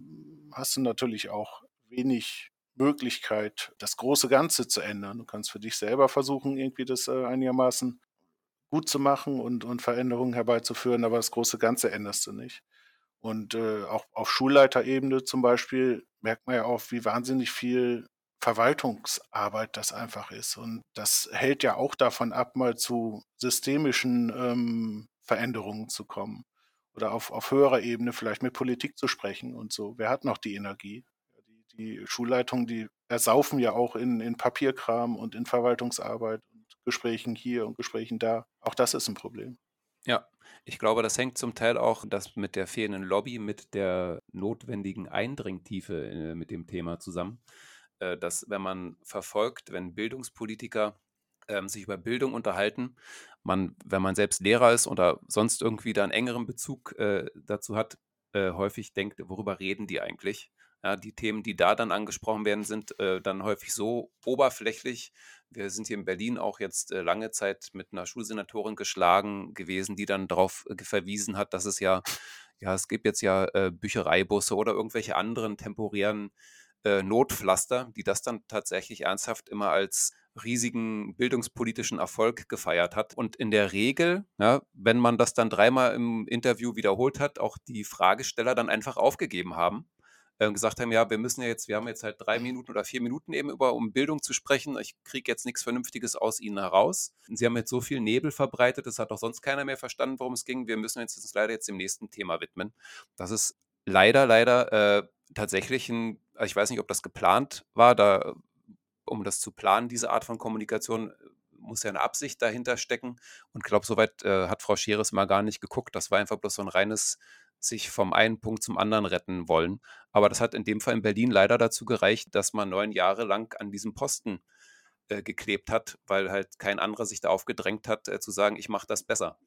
hast du natürlich auch wenig Möglichkeit, das große Ganze zu ändern. Du kannst für dich selber versuchen, irgendwie das äh, einigermaßen gut zu machen und, und Veränderungen herbeizuführen, aber das große Ganze änderst du nicht. Und äh, auch auf Schulleiterebene zum Beispiel merkt man ja auch, wie wahnsinnig viel Verwaltungsarbeit das einfach ist. Und das hält ja auch davon ab, mal zu systemischen ähm, Veränderungen zu kommen. Oder auf, auf höherer Ebene vielleicht mit Politik zu sprechen und so. Wer hat noch die Energie? die Schulleitungen, die ersaufen ja auch in, in Papierkram und in Verwaltungsarbeit und Gesprächen hier und Gesprächen da. Auch das ist ein Problem. Ja, ich glaube, das hängt zum Teil auch das mit der fehlenden Lobby, mit der notwendigen Eindringtiefe äh, mit dem Thema zusammen. Äh, dass, wenn man verfolgt, wenn Bildungspolitiker ähm, sich über Bildung unterhalten, man, wenn man selbst Lehrer ist oder sonst irgendwie da einen engeren Bezug äh, dazu hat, äh, häufig denkt, worüber reden die eigentlich? Ja, die Themen, die da dann angesprochen werden, sind äh, dann häufig so oberflächlich. Wir sind hier in Berlin auch jetzt äh, lange Zeit mit einer Schulsenatorin geschlagen gewesen, die dann darauf äh, verwiesen hat, dass es ja, ja, es gibt jetzt ja äh, Büchereibusse oder irgendwelche anderen temporären äh, Notpflaster, die das dann tatsächlich ernsthaft immer als riesigen bildungspolitischen Erfolg gefeiert hat. Und in der Regel, ja, wenn man das dann dreimal im Interview wiederholt hat, auch die Fragesteller dann einfach aufgegeben haben äh, gesagt haben, ja, wir müssen ja jetzt, wir haben jetzt halt drei Minuten oder vier Minuten eben über um Bildung zu sprechen. Ich kriege jetzt nichts Vernünftiges aus Ihnen heraus. Sie haben jetzt so viel Nebel verbreitet, das hat auch sonst keiner mehr verstanden, worum es ging. Wir müssen jetzt, uns leider jetzt dem nächsten Thema widmen. Das ist leider, leider äh, tatsächlich ein, ich weiß nicht, ob das geplant war, da um das zu planen, diese Art von Kommunikation, muss ja eine Absicht dahinter stecken. Und ich glaube, soweit äh, hat Frau Scheres mal gar nicht geguckt. Das war einfach bloß so ein reines sich vom einen Punkt zum anderen retten wollen. Aber das hat in dem Fall in Berlin leider dazu gereicht, dass man neun Jahre lang an diesem Posten äh, geklebt hat, weil halt kein anderer sich da aufgedrängt hat, äh, zu sagen, ich mache das besser.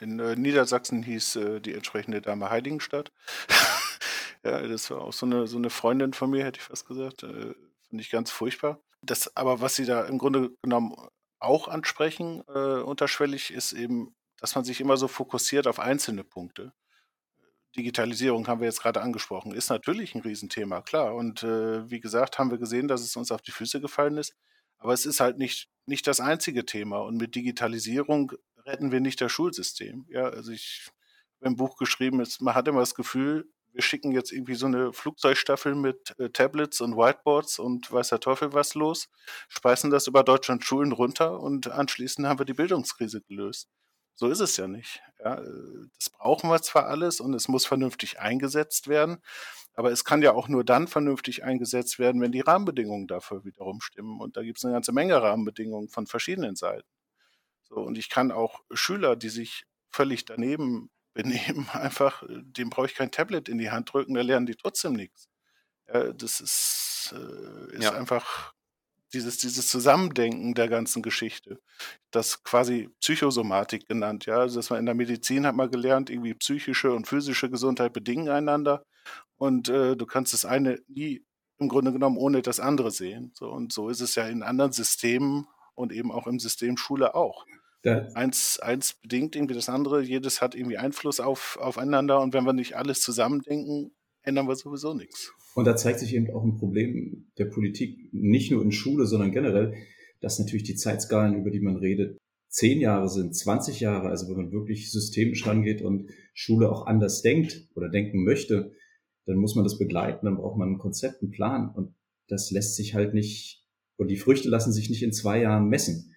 In äh, Niedersachsen hieß äh, die entsprechende Dame Heiligenstadt. ja, das war auch so eine, so eine Freundin von mir, hätte ich fast gesagt. Äh, Finde ich ganz furchtbar. Das, aber was Sie da im Grunde genommen auch ansprechen, äh, unterschwellig, ist eben, dass man sich immer so fokussiert auf einzelne Punkte. Digitalisierung haben wir jetzt gerade angesprochen, ist natürlich ein Riesenthema, klar. Und äh, wie gesagt, haben wir gesehen, dass es uns auf die Füße gefallen ist. Aber es ist halt nicht, nicht das einzige Thema. Und mit Digitalisierung retten wir nicht das Schulsystem. Ja, also ich habe im Buch geschrieben, ist, man hat immer das Gefühl, wir schicken jetzt irgendwie so eine Flugzeugstaffel mit äh, Tablets und Whiteboards und weiß der Teufel was los, speisen das über Deutschland Schulen runter und anschließend haben wir die Bildungskrise gelöst. So ist es ja nicht. Ja, äh, das brauchen wir zwar alles und es muss vernünftig eingesetzt werden, aber es kann ja auch nur dann vernünftig eingesetzt werden, wenn die Rahmenbedingungen dafür wiederum stimmen. Und da gibt es eine ganze Menge Rahmenbedingungen von verschiedenen Seiten. So, und ich kann auch Schüler, die sich völlig daneben benehmen, einfach, äh, dem brauche ich kein Tablet in die Hand drücken, da lernen die trotzdem nichts. Ja, das ist, äh, ist ja. einfach dieses, dieses Zusammendenken der ganzen Geschichte. Das quasi Psychosomatik genannt, ja. Also, dass man in der Medizin hat man gelernt, irgendwie psychische und physische Gesundheit bedingen einander. Und äh, du kannst das eine nie im Grunde genommen ohne das andere sehen. So, und so ist es ja in anderen Systemen und eben auch im System Schule auch. Ja. Eins, eins bedingt irgendwie das andere, jedes hat irgendwie Einfluss auf, aufeinander und wenn wir nicht alles zusammendenken, ändern wir sowieso nichts. Und da zeigt sich eben auch ein Problem der Politik, nicht nur in Schule, sondern generell, dass natürlich die Zeitskalen, über die man redet, zehn Jahre sind, 20 Jahre, also wenn man wirklich systemisch rangeht und Schule auch anders denkt oder denken möchte, dann muss man das begleiten, dann braucht man ein Konzept, einen Plan und das lässt sich halt nicht, und die Früchte lassen sich nicht in zwei Jahren messen.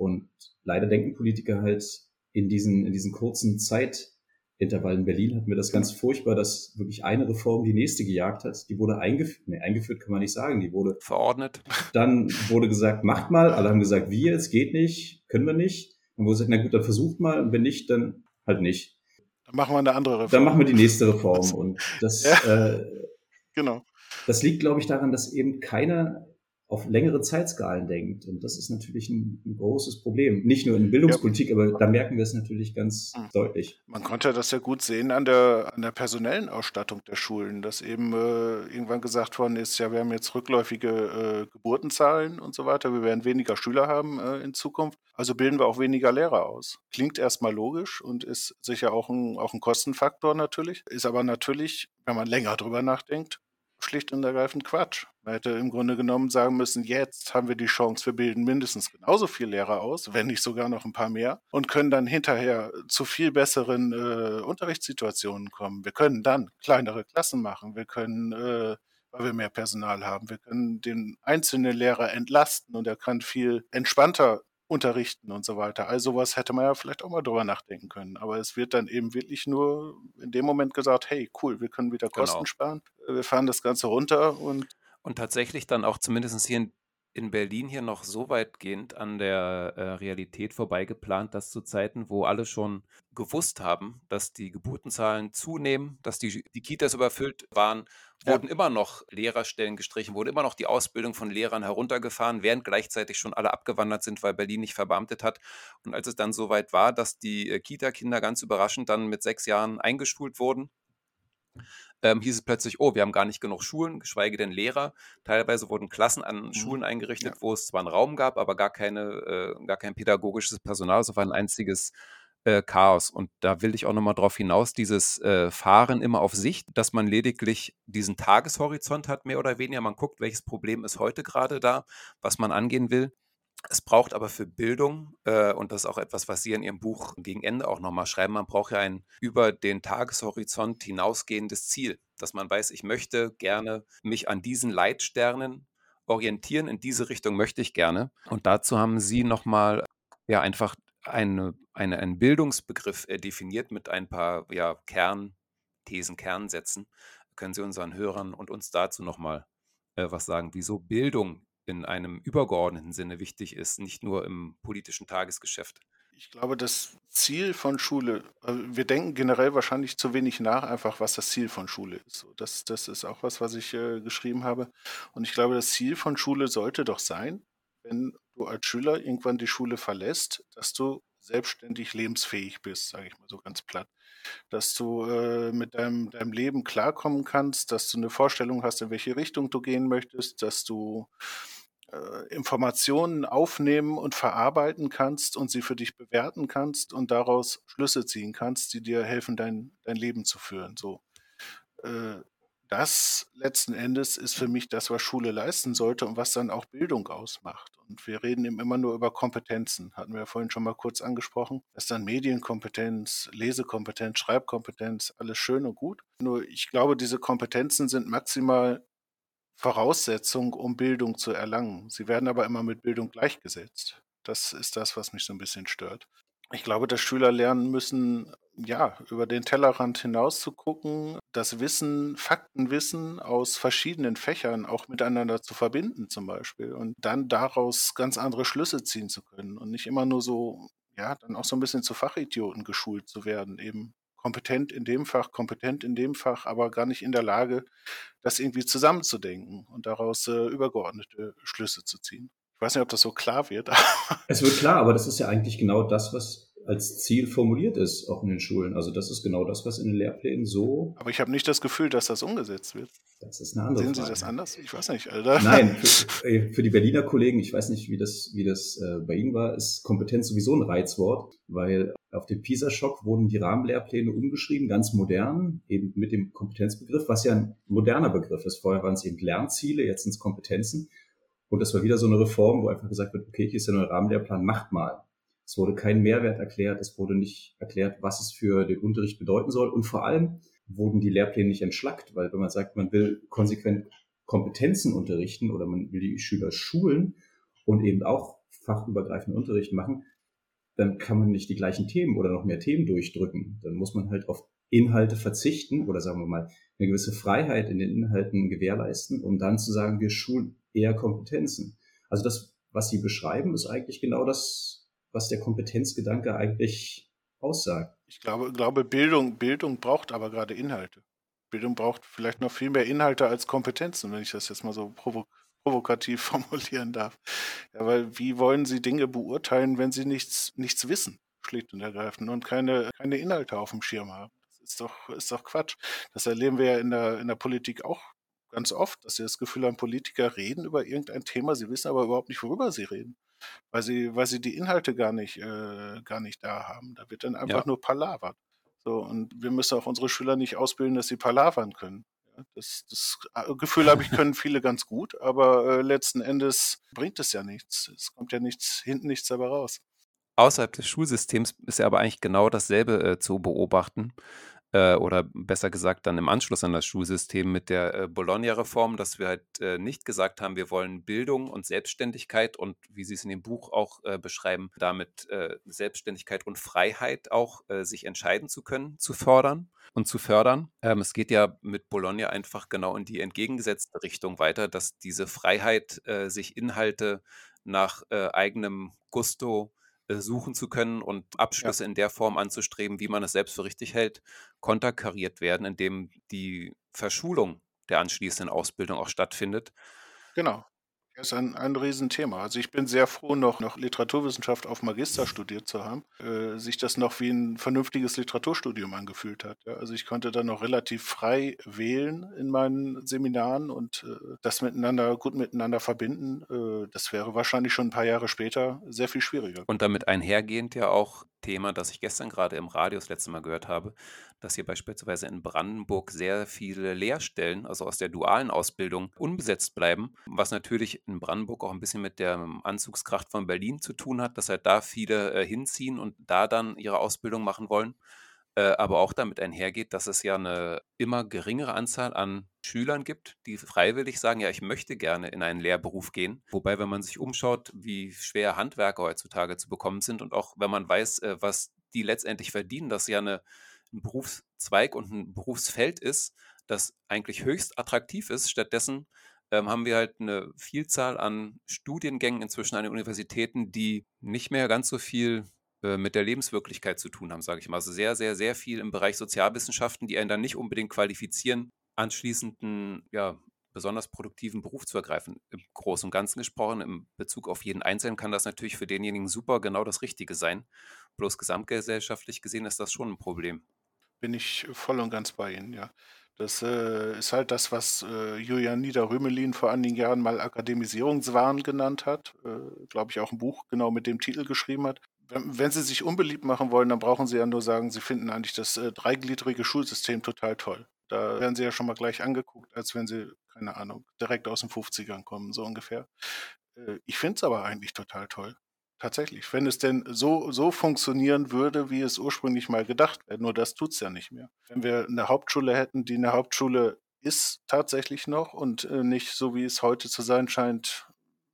Und leider denken Politiker halt in diesen, in diesen kurzen Zeit, Intervall in Berlin hatten wir das ganz furchtbar, dass wirklich eine Reform die nächste gejagt hat. Die wurde eingeführt, nee, eingeführt kann man nicht sagen, die wurde verordnet. Dann wurde gesagt, macht mal. Alle haben gesagt, wir, es geht nicht, können wir nicht. Dann wurde gesagt, na gut, dann versucht mal. Und wenn nicht, dann halt nicht. Dann machen wir eine andere Reform. Dann machen wir die nächste Reform. Und das, ja, äh, genau. Das liegt, glaube ich, daran, dass eben keiner auf längere Zeitskalen denkt. Und das ist natürlich ein, ein großes Problem. Nicht nur in Bildungspolitik, ja. aber da merken wir es natürlich ganz mhm. deutlich. Man konnte das ja gut sehen an der, an der personellen Ausstattung der Schulen, dass eben äh, irgendwann gesagt worden ist, ja, wir haben jetzt rückläufige äh, Geburtenzahlen und so weiter, wir werden weniger Schüler haben äh, in Zukunft, also bilden wir auch weniger Lehrer aus. Klingt erstmal logisch und ist sicher auch ein, auch ein Kostenfaktor natürlich, ist aber natürlich, wenn man länger drüber nachdenkt, schlicht und ergreifend Quatsch. Man hätte im Grunde genommen sagen müssen, jetzt haben wir die Chance, wir bilden mindestens genauso viele Lehrer aus, wenn nicht sogar noch ein paar mehr, und können dann hinterher zu viel besseren äh, Unterrichtssituationen kommen. Wir können dann kleinere Klassen machen, wir können, äh, weil wir mehr Personal haben, wir können den einzelnen Lehrer entlasten und er kann viel entspannter unterrichten und so weiter. Also sowas hätte man ja vielleicht auch mal drüber nachdenken können. Aber es wird dann eben wirklich nur in dem Moment gesagt, hey, cool, wir können wieder Kosten genau. sparen. Wir fahren das Ganze runter und und tatsächlich dann auch zumindest hier in, in Berlin hier noch so weitgehend an der äh, Realität vorbeigeplant, dass zu Zeiten, wo alle schon gewusst haben, dass die Geburtenzahlen zunehmen, dass die, die Kitas überfüllt waren, wurden ja. immer noch Lehrerstellen gestrichen, wurde immer noch die Ausbildung von Lehrern heruntergefahren, während gleichzeitig schon alle abgewandert sind, weil Berlin nicht verbeamtet hat. Und als es dann soweit war, dass die äh, Kita-Kinder ganz überraschend dann mit sechs Jahren eingeschult wurden, ähm, hieß es plötzlich, oh, wir haben gar nicht genug Schulen, geschweige denn Lehrer. Teilweise wurden Klassen an mhm. Schulen eingerichtet, ja. wo es zwar einen Raum gab, aber gar, keine, äh, gar kein pädagogisches Personal. War ein einziges äh, Chaos. Und da will ich auch nochmal drauf hinaus, dieses äh, Fahren immer auf Sicht, dass man lediglich diesen Tageshorizont hat, mehr oder weniger. Man guckt, welches Problem ist heute gerade da, was man angehen will. Es braucht aber für Bildung, äh, und das ist auch etwas, was Sie in Ihrem Buch gegen Ende auch nochmal schreiben, man braucht ja ein über den Tageshorizont hinausgehendes Ziel, dass man weiß, ich möchte gerne mich an diesen Leitsternen orientieren, in diese Richtung möchte ich gerne. Und dazu haben Sie nochmal ja einfach eine, eine, einen Bildungsbegriff äh, definiert mit ein paar ja, Kernthesen, Kernsätzen. Können Sie unseren Hörern und uns dazu nochmal äh, was sagen, wieso Bildung in einem übergeordneten Sinne wichtig ist, nicht nur im politischen Tagesgeschäft. Ich glaube, das Ziel von Schule, äh, wir denken generell wahrscheinlich zu wenig nach, einfach was das Ziel von Schule ist. Das, das ist auch was, was ich äh, geschrieben habe. Und ich glaube, das Ziel von Schule sollte doch sein, wenn du als Schüler irgendwann die Schule verlässt, dass du selbstständig lebensfähig bist, sage ich mal so ganz platt. Dass du äh, mit deinem, deinem Leben klarkommen kannst, dass du eine Vorstellung hast, in welche Richtung du gehen möchtest, dass du äh, Informationen aufnehmen und verarbeiten kannst und sie für dich bewerten kannst und daraus Schlüsse ziehen kannst, die dir helfen, dein, dein Leben zu führen. So. Äh, das letzten Endes ist für mich das, was Schule leisten sollte und was dann auch Bildung ausmacht. Und wir reden eben immer nur über Kompetenzen. Hatten wir ja vorhin schon mal kurz angesprochen. Das ist dann Medienkompetenz, Lesekompetenz, Schreibkompetenz, alles schön und gut. Nur ich glaube, diese Kompetenzen sind maximal Voraussetzung, um Bildung zu erlangen. Sie werden aber immer mit Bildung gleichgesetzt. Das ist das, was mich so ein bisschen stört. Ich glaube, dass Schüler lernen müssen, ja, über den Tellerrand hinaus zu gucken, das Wissen, Faktenwissen aus verschiedenen Fächern auch miteinander zu verbinden zum Beispiel und dann daraus ganz andere Schlüsse ziehen zu können und nicht immer nur so, ja, dann auch so ein bisschen zu Fachidioten geschult zu werden, eben kompetent in dem Fach, kompetent in dem Fach, aber gar nicht in der Lage, das irgendwie zusammenzudenken und daraus äh, übergeordnete Schlüsse zu ziehen. Ich weiß nicht, ob das so klar wird. es wird klar, aber das ist ja eigentlich genau das, was als Ziel formuliert ist, auch in den Schulen. Also das ist genau das, was in den Lehrplänen so. Aber ich habe nicht das Gefühl, dass das umgesetzt wird. Das ist eine andere Sehen Frage. Sie das anders? Ich weiß nicht, Alter. Nein, für, äh, für, die Berliner Kollegen, ich weiß nicht, wie das, wie das äh, bei Ihnen war, ist Kompetenz sowieso ein Reizwort, weil auf den PISA-Schock wurden die Rahmenlehrpläne umgeschrieben, ganz modern, eben mit dem Kompetenzbegriff, was ja ein moderner Begriff ist. Vorher waren es eben Lernziele, jetzt sind es Kompetenzen. Und das war wieder so eine Reform, wo einfach gesagt wird, okay, hier ist ja ein Rahmenlehrplan, macht mal. Es wurde kein Mehrwert erklärt, es wurde nicht erklärt, was es für den Unterricht bedeuten soll. Und vor allem wurden die Lehrpläne nicht entschlackt, weil wenn man sagt, man will konsequent Kompetenzen unterrichten oder man will die Schüler schulen und eben auch fachübergreifenden Unterricht machen, dann kann man nicht die gleichen Themen oder noch mehr Themen durchdrücken. Dann muss man halt auf Inhalte verzichten oder sagen wir mal eine gewisse Freiheit in den Inhalten gewährleisten, um dann zu sagen, wir schulen eher Kompetenzen. Also das, was Sie beschreiben, ist eigentlich genau das, was der Kompetenzgedanke eigentlich aussagt. Ich glaube, glaube Bildung, Bildung braucht aber gerade Inhalte. Bildung braucht vielleicht noch viel mehr Inhalte als Kompetenzen, wenn ich das jetzt mal so provo provokativ formulieren darf. Ja, weil wie wollen Sie Dinge beurteilen, wenn Sie nichts, nichts wissen, schlicht und ergreifend, und keine, keine Inhalte auf dem Schirm haben? Das ist doch, ist doch Quatsch. Das erleben wir ja in der, in der Politik auch ganz oft, dass Sie das Gefühl haben, Politiker reden über irgendein Thema, sie wissen aber überhaupt nicht, worüber sie reden. Weil sie, weil sie die Inhalte gar nicht, äh, gar nicht da haben. Da wird dann einfach ja. nur palavert. So, und wir müssen auch unsere Schüler nicht ausbilden, dass sie palavern können. Das, das äh, Gefühl habe ich, können viele ganz gut, aber äh, letzten Endes bringt es ja nichts. Es kommt ja nichts, hinten nichts dabei raus. Außerhalb des Schulsystems ist ja aber eigentlich genau dasselbe äh, zu beobachten äh, oder besser gesagt dann im Anschluss an das Schulsystem mit der äh, Bologna-Reform, dass wir halt äh, nicht gesagt haben, wir wollen Bildung und Selbstständigkeit und wie Sie es in dem Buch auch äh, beschreiben, damit äh, Selbstständigkeit und Freiheit auch äh, sich entscheiden zu können, zu fördern und zu fördern. Ähm, es geht ja mit Bologna einfach genau in die entgegengesetzte Richtung weiter, dass diese Freiheit, sich Inhalte nach eigenem Gusto suchen zu können und Abschlüsse ja. in der Form anzustreben, wie man es selbst für richtig hält, konterkariert werden, indem die Verschulung der anschließenden Ausbildung auch stattfindet. Genau ist ein, ein Riesenthema. Also ich bin sehr froh, noch, noch Literaturwissenschaft auf Magister studiert zu haben, äh, sich das noch wie ein vernünftiges Literaturstudium angefühlt hat. Ja. Also ich konnte dann noch relativ frei wählen in meinen Seminaren und äh, das miteinander gut miteinander verbinden. Äh, das wäre wahrscheinlich schon ein paar Jahre später sehr viel schwieriger. Und damit einhergehend ja auch Thema, das ich gestern gerade im Radio das letzte Mal gehört habe, dass hier beispielsweise in Brandenburg sehr viele Lehrstellen, also aus der dualen Ausbildung, unbesetzt bleiben, was natürlich in Brandenburg auch ein bisschen mit der Anzugskraft von Berlin zu tun hat, dass halt da viele äh, hinziehen und da dann ihre Ausbildung machen wollen. Äh, aber auch damit einhergeht, dass es ja eine immer geringere Anzahl an Schülern gibt, die freiwillig sagen, ja, ich möchte gerne in einen Lehrberuf gehen. Wobei, wenn man sich umschaut, wie schwer Handwerker heutzutage zu bekommen sind und auch wenn man weiß, äh, was die letztendlich verdienen, das ja eine, ein Berufszweig und ein Berufsfeld ist, das eigentlich höchst attraktiv ist. Stattdessen ähm, haben wir halt eine Vielzahl an Studiengängen inzwischen an den Universitäten, die nicht mehr ganz so viel äh, mit der Lebenswirklichkeit zu tun haben, sage ich mal. Also sehr, sehr, sehr viel im Bereich Sozialwissenschaften, die einen dann nicht unbedingt qualifizieren, anschließend einen ja, besonders produktiven Beruf zu ergreifen. Im Großen und Ganzen gesprochen, im Bezug auf jeden Einzelnen kann das natürlich für denjenigen super genau das Richtige sein. Bloß gesamtgesellschaftlich gesehen ist das schon ein Problem. Bin ich voll und ganz bei Ihnen, ja. Das äh, ist halt das, was äh, Julian Nieder-Rümelin vor einigen Jahren mal Akademisierungswahn genannt hat. Äh, Glaube ich auch ein Buch genau mit dem Titel geschrieben hat wenn, Sie sich unbeliebt machen wollen, dann brauchen Sie ja nur sagen, Sie finden eigentlich das äh, dreigliedrige Schulsystem total toll. Da werden Sie ja schon mal gleich angeguckt, als wenn Sie, keine Ahnung, direkt aus den 50ern kommen, so ungefähr. Äh, ich finde es aber eigentlich total toll. Tatsächlich. Wenn es denn so, so funktionieren würde, wie es ursprünglich mal gedacht wäre. Nur das tut es ja nicht mehr. Wenn wir eine Hauptschule hätten, die eine Hauptschule ist tatsächlich noch und äh, nicht so, wie es heute zu sein scheint,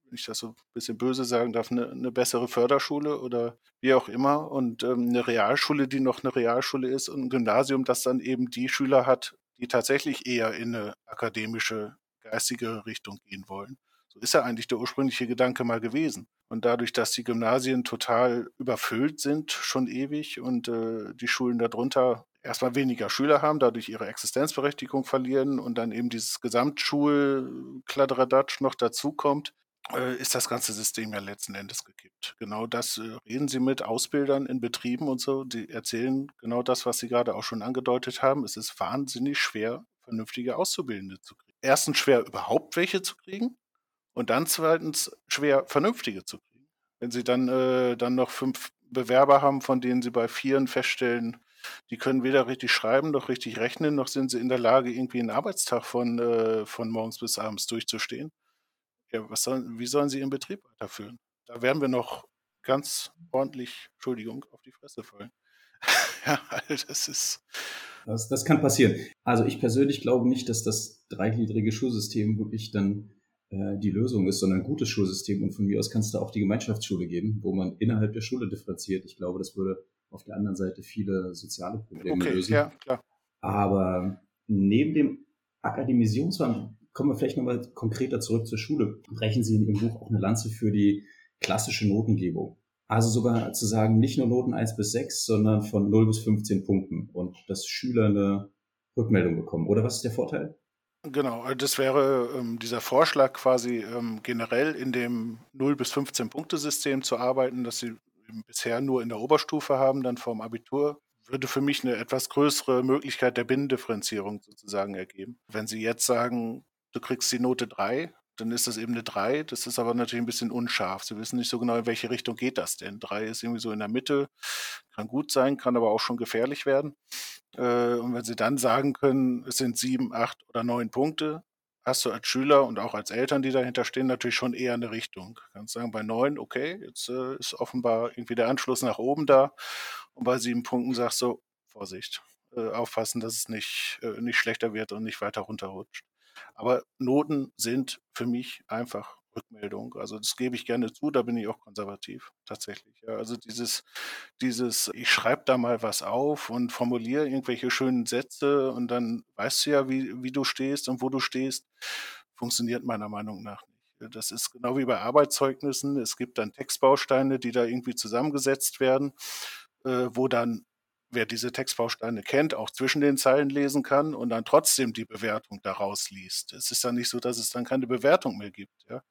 wenn ich das so ein bisschen böse sagen darf, eine, eine bessere Förderschule oder wie auch immer und ähm, eine Realschule, die noch eine Realschule ist und ein Gymnasium, das dann eben die Schüler hat, die tatsächlich eher in eine akademische, geistige Richtung gehen wollen. Ist ja eigentlich der ursprüngliche Gedanke mal gewesen. Und dadurch, dass die Gymnasien total überfüllt sind, schon ewig, und äh, die Schulen darunter erstmal weniger Schüler haben, dadurch ihre Existenzberechtigung verlieren und dann eben dieses Gesamtschul-Kladderadatsch noch dazukommt, äh, ist das ganze System ja letzten Endes gekippt. Genau das äh, reden Sie mit Ausbildern in Betrieben und so. Die erzählen genau das, was Sie gerade auch schon angedeutet haben. Es ist wahnsinnig schwer, vernünftige Auszubildende zu kriegen. Erstens schwer, überhaupt welche zu kriegen und dann zweitens schwer, vernünftige zu kriegen. Wenn Sie dann, äh, dann noch fünf Bewerber haben, von denen Sie bei vieren feststellen, die können weder richtig schreiben noch richtig rechnen, noch sind sie in der Lage, irgendwie einen Arbeitstag von, äh, von morgens bis abends durchzustehen ja, was sollen, wie sollen sie ihren Betrieb weiterführen? Da werden wir noch ganz ordentlich, Entschuldigung, auf die Fresse fallen. ja, das ist. Das, das kann passieren. Also ich persönlich glaube nicht, dass das dreigliedrige Schulsystem wirklich dann äh, die Lösung ist, sondern ein gutes Schulsystem. Und von mir aus kannst du auch die Gemeinschaftsschule geben, wo man innerhalb der Schule differenziert. Ich glaube, das würde auf der anderen Seite viele soziale Probleme okay, lösen. Ja, klar. Aber neben dem Akademisierungswahn Kommen wir vielleicht nochmal konkreter zurück zur Schule. Brechen Sie in Ihrem Buch auch eine Lanze für die klassische Notengebung. Also sogar zu sagen, nicht nur Noten 1 bis 6, sondern von 0 bis 15 Punkten und dass Schüler eine Rückmeldung bekommen. Oder was ist der Vorteil? Genau, äh, das wäre ähm, dieser Vorschlag quasi ähm, generell in dem 0 bis 15 Punkte-System zu arbeiten, das sie bisher nur in der Oberstufe haben, dann vorm Abitur, würde für mich eine etwas größere Möglichkeit der Binnendifferenzierung sozusagen ergeben. Wenn Sie jetzt sagen, du kriegst die Note 3, dann ist das eben eine 3. Das ist aber natürlich ein bisschen unscharf. Sie wissen nicht so genau, in welche Richtung geht das denn. 3 ist irgendwie so in der Mitte, kann gut sein, kann aber auch schon gefährlich werden. Äh, und wenn Sie dann sagen können, es sind 7, 8 oder 9 Punkte, hast du als Schüler und auch als Eltern, die dahinter stehen, natürlich schon eher eine Richtung. Du kannst sagen, bei 9, okay, jetzt äh, ist offenbar irgendwie der Anschluss nach oben da. Und bei 7 Punkten sagst du, Vorsicht, äh, aufpassen, dass es nicht, nicht schlechter wird und nicht weiter runterrutscht. Aber Noten sind für mich einfach Rückmeldung. Also das gebe ich gerne zu, da bin ich auch konservativ, tatsächlich. Ja, also dieses, dieses, ich schreibe da mal was auf und formuliere irgendwelche schönen Sätze und dann weißt du ja, wie, wie du stehst und wo du stehst, funktioniert meiner Meinung nach nicht. Das ist genau wie bei Arbeitszeugnissen. Es gibt dann Textbausteine, die da irgendwie zusammengesetzt werden, äh, wo dann wer diese Textbausteine kennt, auch zwischen den Zeilen lesen kann und dann trotzdem die Bewertung daraus liest. Es ist dann nicht so, dass es dann keine Bewertung mehr gibt. Ja?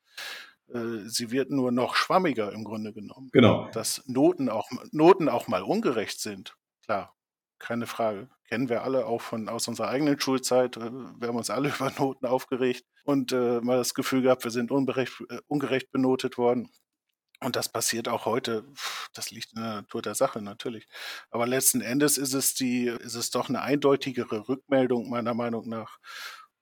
Äh, sie wird nur noch schwammiger im Grunde genommen. Genau. Dass Noten auch, Noten auch mal ungerecht sind, klar, keine Frage. Kennen wir alle auch von aus unserer eigenen Schulzeit. Äh, wir haben uns alle über Noten aufgeregt und äh, mal das Gefühl gehabt, wir sind unberecht, äh, ungerecht benotet worden. Und das passiert auch heute. Das liegt in der Natur der Sache natürlich. Aber letzten Endes ist es die, ist es doch eine eindeutigere Rückmeldung meiner Meinung nach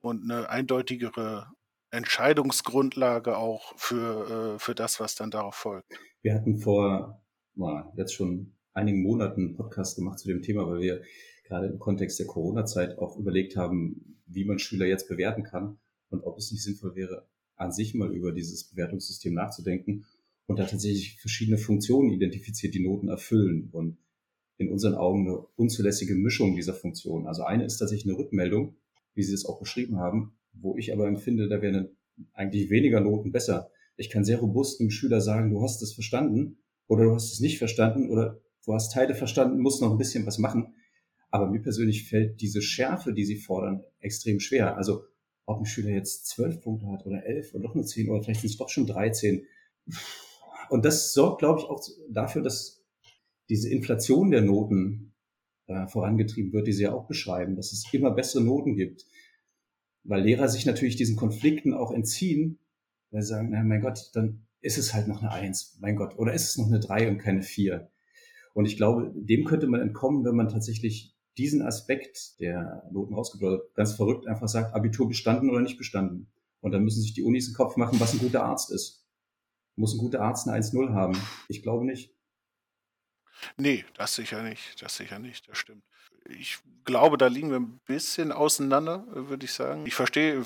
und eine eindeutigere Entscheidungsgrundlage auch für, äh, für das, was dann darauf folgt. Wir hatten vor na, jetzt schon einigen Monaten einen Podcast gemacht zu dem Thema, weil wir gerade im Kontext der Corona-Zeit auch überlegt haben, wie man Schüler jetzt bewerten kann und ob es nicht sinnvoll wäre, an sich mal über dieses Bewertungssystem nachzudenken und da tatsächlich verschiedene Funktionen identifiziert, die Noten erfüllen und in unseren Augen eine unzulässige Mischung dieser Funktionen. Also eine ist tatsächlich eine Rückmeldung, wie Sie es auch beschrieben haben, wo ich aber empfinde, da wären eigentlich weniger Noten besser. Ich kann sehr robust einem Schüler sagen, du hast es verstanden oder du hast es nicht verstanden oder du hast Teile verstanden, musst noch ein bisschen was machen. Aber mir persönlich fällt diese Schärfe, die Sie fordern, extrem schwer. Also ob ein Schüler jetzt zwölf Punkte hat oder elf oder doch nur zehn oder vielleicht sind es doch schon dreizehn und das sorgt, glaube ich, auch dafür, dass diese Inflation der Noten äh, vorangetrieben wird, die Sie ja auch beschreiben, dass es immer bessere Noten gibt. Weil Lehrer sich natürlich diesen Konflikten auch entziehen, weil sie sagen, na mein Gott, dann ist es halt noch eine Eins, mein Gott, oder ist es noch eine Drei und keine Vier. Und ich glaube, dem könnte man entkommen, wenn man tatsächlich diesen Aspekt der Noten rausgebildet, ganz verrückt einfach sagt, Abitur bestanden oder nicht bestanden. Und dann müssen sich die Unis den Kopf machen, was ein guter Arzt ist. Muss ein guter Arzt eine 1-0 haben? Ich glaube nicht. Nee, das sicher nicht. Das sicher nicht, das stimmt. Ich glaube, da liegen wir ein bisschen auseinander, würde ich sagen. Ich verstehe,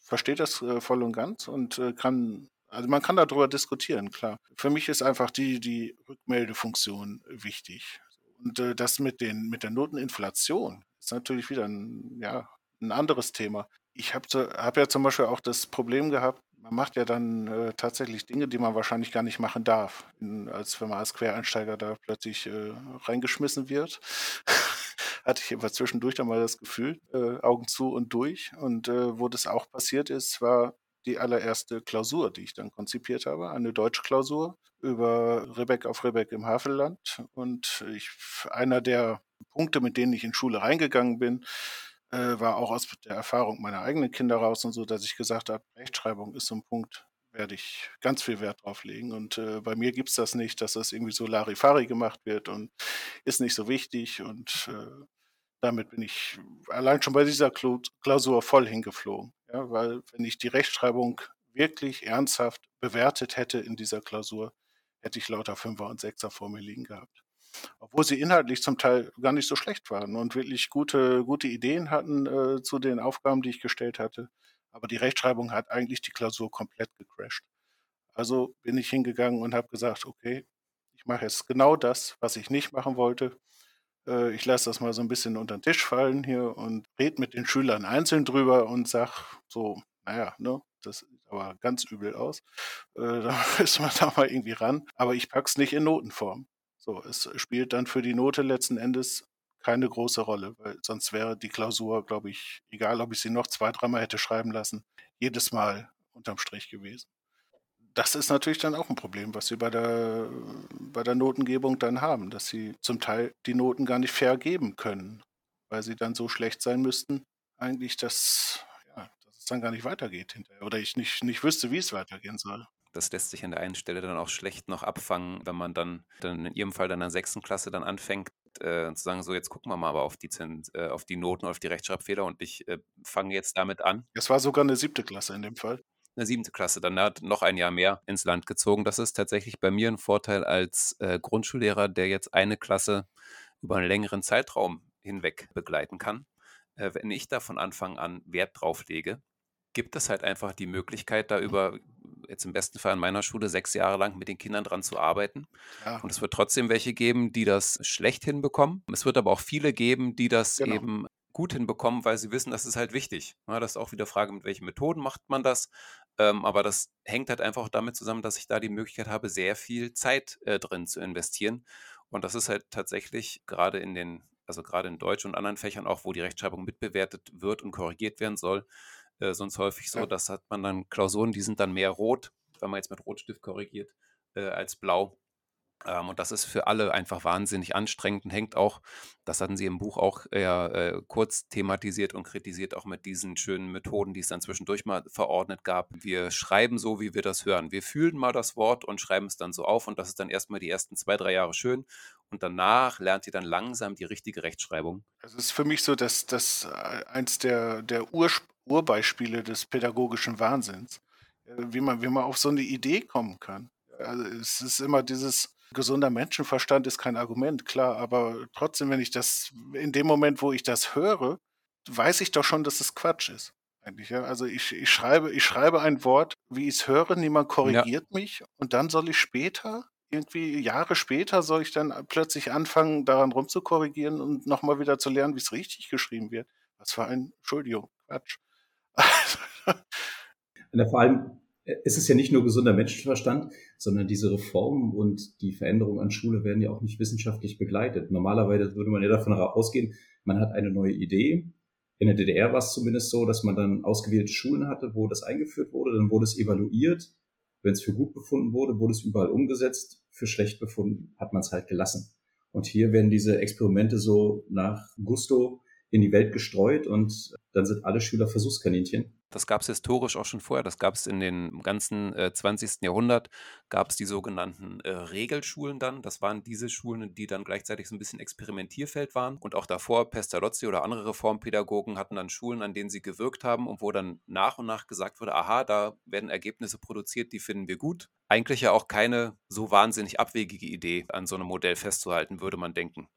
verstehe das äh, voll und ganz und äh, kann, also man kann darüber diskutieren, klar. Für mich ist einfach die, die Rückmeldefunktion wichtig. Und äh, das mit, den, mit der Noteninflation ist natürlich wieder ein, ja, ein anderes Thema. Ich habe hab ja zum Beispiel auch das Problem gehabt, man macht ja dann äh, tatsächlich Dinge, die man wahrscheinlich gar nicht machen darf, in, als wenn man als Quereinsteiger da plötzlich äh, reingeschmissen wird. Hatte ich aber zwischendurch dann mal das Gefühl, äh, Augen zu und durch. Und äh, wo das auch passiert ist, war die allererste Klausur, die ich dann konzipiert habe, eine Deutschklausur über Rebek auf Rebek im Havelland. Und ich, einer der Punkte, mit denen ich in Schule reingegangen bin, äh, war auch aus der Erfahrung meiner eigenen Kinder raus und so, dass ich gesagt habe, Rechtschreibung ist so ein Punkt, werde ich ganz viel Wert drauf legen. Und äh, bei mir gibt es das nicht, dass das irgendwie so Larifari gemacht wird und ist nicht so wichtig. Und äh, damit bin ich allein schon bei dieser Klausur voll hingeflogen. Ja, weil wenn ich die Rechtschreibung wirklich ernsthaft bewertet hätte in dieser Klausur, hätte ich lauter Fünfer und Sechser vor mir liegen gehabt obwohl sie inhaltlich zum Teil gar nicht so schlecht waren und wirklich gute, gute Ideen hatten äh, zu den Aufgaben, die ich gestellt hatte. Aber die Rechtschreibung hat eigentlich die Klausur komplett gecrashed. Also bin ich hingegangen und habe gesagt, okay, ich mache jetzt genau das, was ich nicht machen wollte. Äh, ich lasse das mal so ein bisschen unter den Tisch fallen hier und rede mit den Schülern einzeln drüber und sage so, naja, ne, das sieht aber ganz übel aus. Äh, da müssen wir da mal irgendwie ran. Aber ich pack's nicht in Notenform. So, es spielt dann für die Note letzten Endes keine große Rolle, weil sonst wäre die Klausur, glaube ich, egal ob ich sie noch zwei, dreimal hätte schreiben lassen, jedes Mal unterm Strich gewesen. Das ist natürlich dann auch ein Problem, was sie bei der, bei der Notengebung dann haben, dass sie zum Teil die Noten gar nicht fair geben können, weil sie dann so schlecht sein müssten, eigentlich, dass, ja, dass es dann gar nicht weitergeht hinterher. Oder ich nicht, nicht wüsste, wie es weitergehen soll. Das lässt sich an der einen Stelle dann auch schlecht noch abfangen, wenn man dann, dann in ihrem Fall dann in der sechsten Klasse dann anfängt, äh, zu sagen, so jetzt gucken wir mal aber auf die, Zins, äh, auf die Noten, auf die Rechtschreibfehler und ich äh, fange jetzt damit an. Es war sogar eine siebte Klasse in dem Fall. Eine siebte Klasse, dann hat noch ein Jahr mehr ins Land gezogen. Das ist tatsächlich bei mir ein Vorteil als äh, Grundschullehrer, der jetzt eine Klasse über einen längeren Zeitraum hinweg begleiten kann. Äh, wenn ich da von Anfang an Wert drauf lege, gibt es halt einfach die Möglichkeit, da über jetzt im besten Fall an meiner Schule sechs Jahre lang mit den Kindern dran zu arbeiten. Ja. Und es wird trotzdem welche geben, die das schlecht hinbekommen. Es wird aber auch viele geben, die das genau. eben gut hinbekommen, weil sie wissen, das ist halt wichtig. Ja, das ist auch wieder Frage, mit welchen Methoden macht man das. Ähm, aber das hängt halt einfach damit zusammen, dass ich da die Möglichkeit habe, sehr viel Zeit äh, drin zu investieren. Und das ist halt tatsächlich gerade in den, also gerade in Deutsch und anderen Fächern auch, wo die Rechtschreibung mitbewertet wird und korrigiert werden soll, äh, sonst häufig so, ja. dass hat man dann Klausuren, die sind dann mehr rot, wenn man jetzt mit Rotstift korrigiert, äh, als blau. Ähm, und das ist für alle einfach wahnsinnig anstrengend und hängt auch, das hatten Sie im Buch auch eher äh, kurz thematisiert und kritisiert, auch mit diesen schönen Methoden, die es dann zwischendurch mal verordnet gab. Wir schreiben so, wie wir das hören. Wir fühlen mal das Wort und schreiben es dann so auf und das ist dann erstmal die ersten zwei, drei Jahre schön und danach lernt ihr dann langsam die richtige Rechtschreibung. Es ist für mich so, dass das äh, eins der, der Ur Urbeispiele des pädagogischen Wahnsinns, äh, wie man, wie man auf so eine Idee kommen kann. Also es ist immer dieses, gesunder Menschenverstand ist kein Argument, klar, aber trotzdem, wenn ich das, in dem Moment, wo ich das höre, weiß ich doch schon, dass es Quatsch ist. Eigentlich, ja. Also ich, ich schreibe, ich schreibe ein Wort, wie ich es höre, niemand korrigiert ja. mich und dann soll ich später, irgendwie Jahre später, soll ich dann plötzlich anfangen, daran rumzukorrigieren und nochmal wieder zu lernen, wie es richtig geschrieben wird. Was für ein, Entschuldigung, Quatsch. vor allem, es ist ja nicht nur gesunder Menschenverstand, sondern diese Reformen und die Veränderungen an Schule werden ja auch nicht wissenschaftlich begleitet. Normalerweise würde man ja davon ausgehen, man hat eine neue Idee. In der DDR war es zumindest so, dass man dann ausgewählte Schulen hatte, wo das eingeführt wurde, dann wurde es evaluiert. Wenn es für gut befunden wurde, wurde es überall umgesetzt. Für schlecht befunden hat man es halt gelassen. Und hier werden diese Experimente so nach Gusto in die Welt gestreut und dann sind alle Schüler Versuchskaninchen. Das gab es historisch auch schon vorher. Das gab es in den ganzen äh, 20. Jahrhundert, gab es die sogenannten äh, Regelschulen dann. Das waren diese Schulen, die dann gleichzeitig so ein bisschen Experimentierfeld waren. Und auch davor, Pestalozzi oder andere Reformpädagogen hatten dann Schulen, an denen sie gewirkt haben und wo dann nach und nach gesagt wurde, aha, da werden Ergebnisse produziert, die finden wir gut. Eigentlich ja auch keine so wahnsinnig abwegige Idee, an so einem Modell festzuhalten, würde man denken.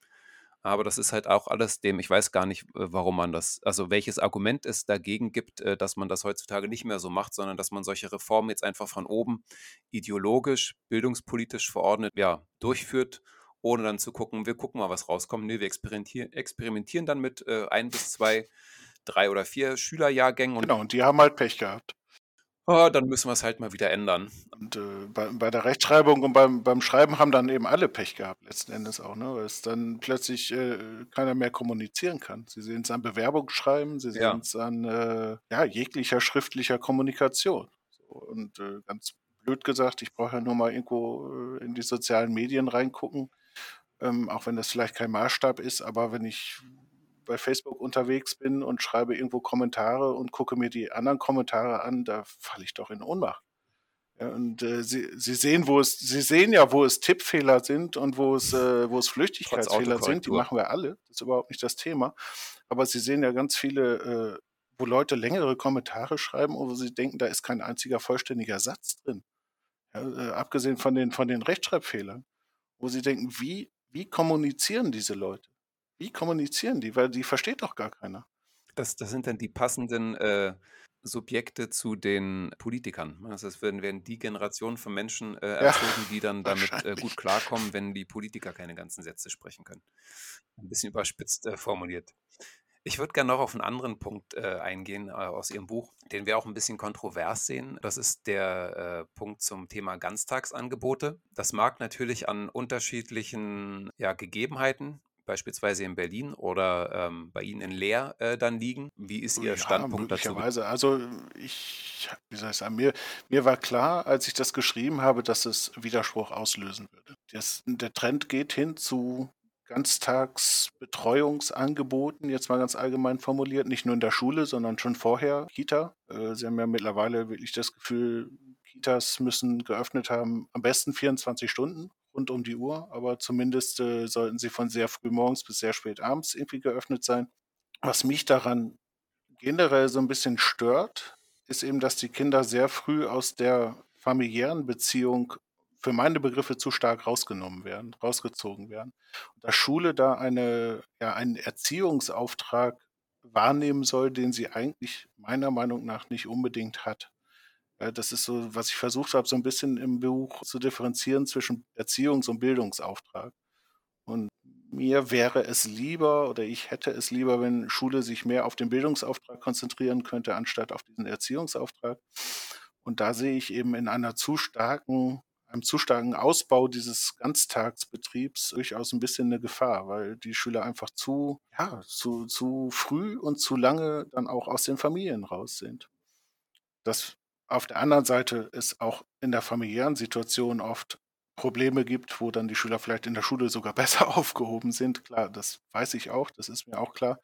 Aber das ist halt auch alles dem, ich weiß gar nicht, äh, warum man das, also welches Argument es dagegen gibt, äh, dass man das heutzutage nicht mehr so macht, sondern dass man solche Reformen jetzt einfach von oben ideologisch, bildungspolitisch verordnet, ja, durchführt, ohne dann zu gucken, wir gucken mal, was rauskommt. Nee, wir experimentieren, experimentieren dann mit äh, ein bis zwei, drei oder vier Schülerjahrgängen. Und genau, und die haben halt Pech gehabt oh, dann müssen wir es halt mal wieder ändern. Und äh, bei, bei, der Rechtschreibung und beim, beim Schreiben haben dann eben alle Pech gehabt, letzten Endes auch, ne? weil es dann plötzlich äh, keiner mehr kommunizieren kann. Sie sehen es an Bewerbungsschreiben, sie sehen es ja. an äh, ja, jeglicher schriftlicher Kommunikation. So, und äh, ganz blöd gesagt, ich brauche ja nur mal irgendwo äh, in die sozialen Medien reingucken. Ähm, auch wenn das vielleicht kein Maßstab ist, aber wenn ich bei Facebook unterwegs bin und schreibe irgendwo Kommentare und gucke mir die anderen Kommentare an, da falle ich doch in Ohnmacht. Ja, und äh, sie, sie sehen, wo es, sie sehen ja, wo es Tippfehler sind und wo es, äh, wo es Flüchtigkeitsfehler sind. Die machen wir alle. Das ist überhaupt nicht das Thema. Aber sie sehen ja ganz viele, äh, wo Leute längere Kommentare schreiben, wo sie denken, da ist kein einziger vollständiger Satz drin. Ja, äh, abgesehen von den, von den Rechtschreibfehlern. Wo sie denken, wie, wie kommunizieren diese Leute? Wie kommunizieren die? Weil die versteht doch gar keiner. Das, das sind dann die passenden äh, Subjekte zu den Politikern. Ne? Das werden, werden die Generationen von Menschen äh, erzogen, ja, die dann damit äh, gut klarkommen, wenn die Politiker keine ganzen Sätze sprechen können. Ein bisschen überspitzt äh, formuliert. Ich würde gerne noch auf einen anderen Punkt äh, eingehen äh, aus Ihrem Buch, den wir auch ein bisschen kontrovers sehen. Das ist der äh, Punkt zum Thema Ganztagsangebote. Das mag natürlich an unterschiedlichen ja, Gegebenheiten beispielsweise in Berlin oder ähm, bei Ihnen in Leer äh, dann liegen? Wie ist Ihr Ja, Standpunkt dazu? möglicherweise. Also ich, wie soll ich sagen, mir, mir war klar, als ich das geschrieben habe, dass es Widerspruch auslösen würde. Das, der Trend geht hin zu Ganztagsbetreuungsangeboten, jetzt mal ganz allgemein formuliert, nicht nur in der Schule, sondern schon vorher, Kita. Äh, Sie haben ja mittlerweile wirklich das Gefühl, Kitas müssen geöffnet haben, am besten 24 Stunden rund um die Uhr, aber zumindest äh, sollten sie von sehr früh morgens bis sehr spät abends irgendwie geöffnet sein. Was mich daran generell so ein bisschen stört, ist eben, dass die Kinder sehr früh aus der familiären Beziehung für meine Begriffe zu stark rausgenommen werden, rausgezogen werden. Und dass Schule da eine, ja, einen Erziehungsauftrag wahrnehmen soll, den sie eigentlich meiner Meinung nach nicht unbedingt hat. Ja, das ist so, was ich versucht habe, so ein bisschen im Buch zu differenzieren zwischen Erziehungs- und Bildungsauftrag. Und mir wäre es lieber oder ich hätte es lieber, wenn Schule sich mehr auf den Bildungsauftrag konzentrieren könnte, anstatt auf diesen Erziehungsauftrag. Und da sehe ich eben in einer zu starken einem zu starken Ausbau dieses Ganztagsbetriebs durchaus ein bisschen eine Gefahr, weil die Schüler einfach zu, ja, zu, zu früh und zu lange dann auch aus den Familien raus sind. Das auf der anderen Seite ist auch in der familiären Situation oft Probleme gibt, wo dann die Schüler vielleicht in der Schule sogar besser aufgehoben sind. Klar, das weiß ich auch, das ist mir auch klar.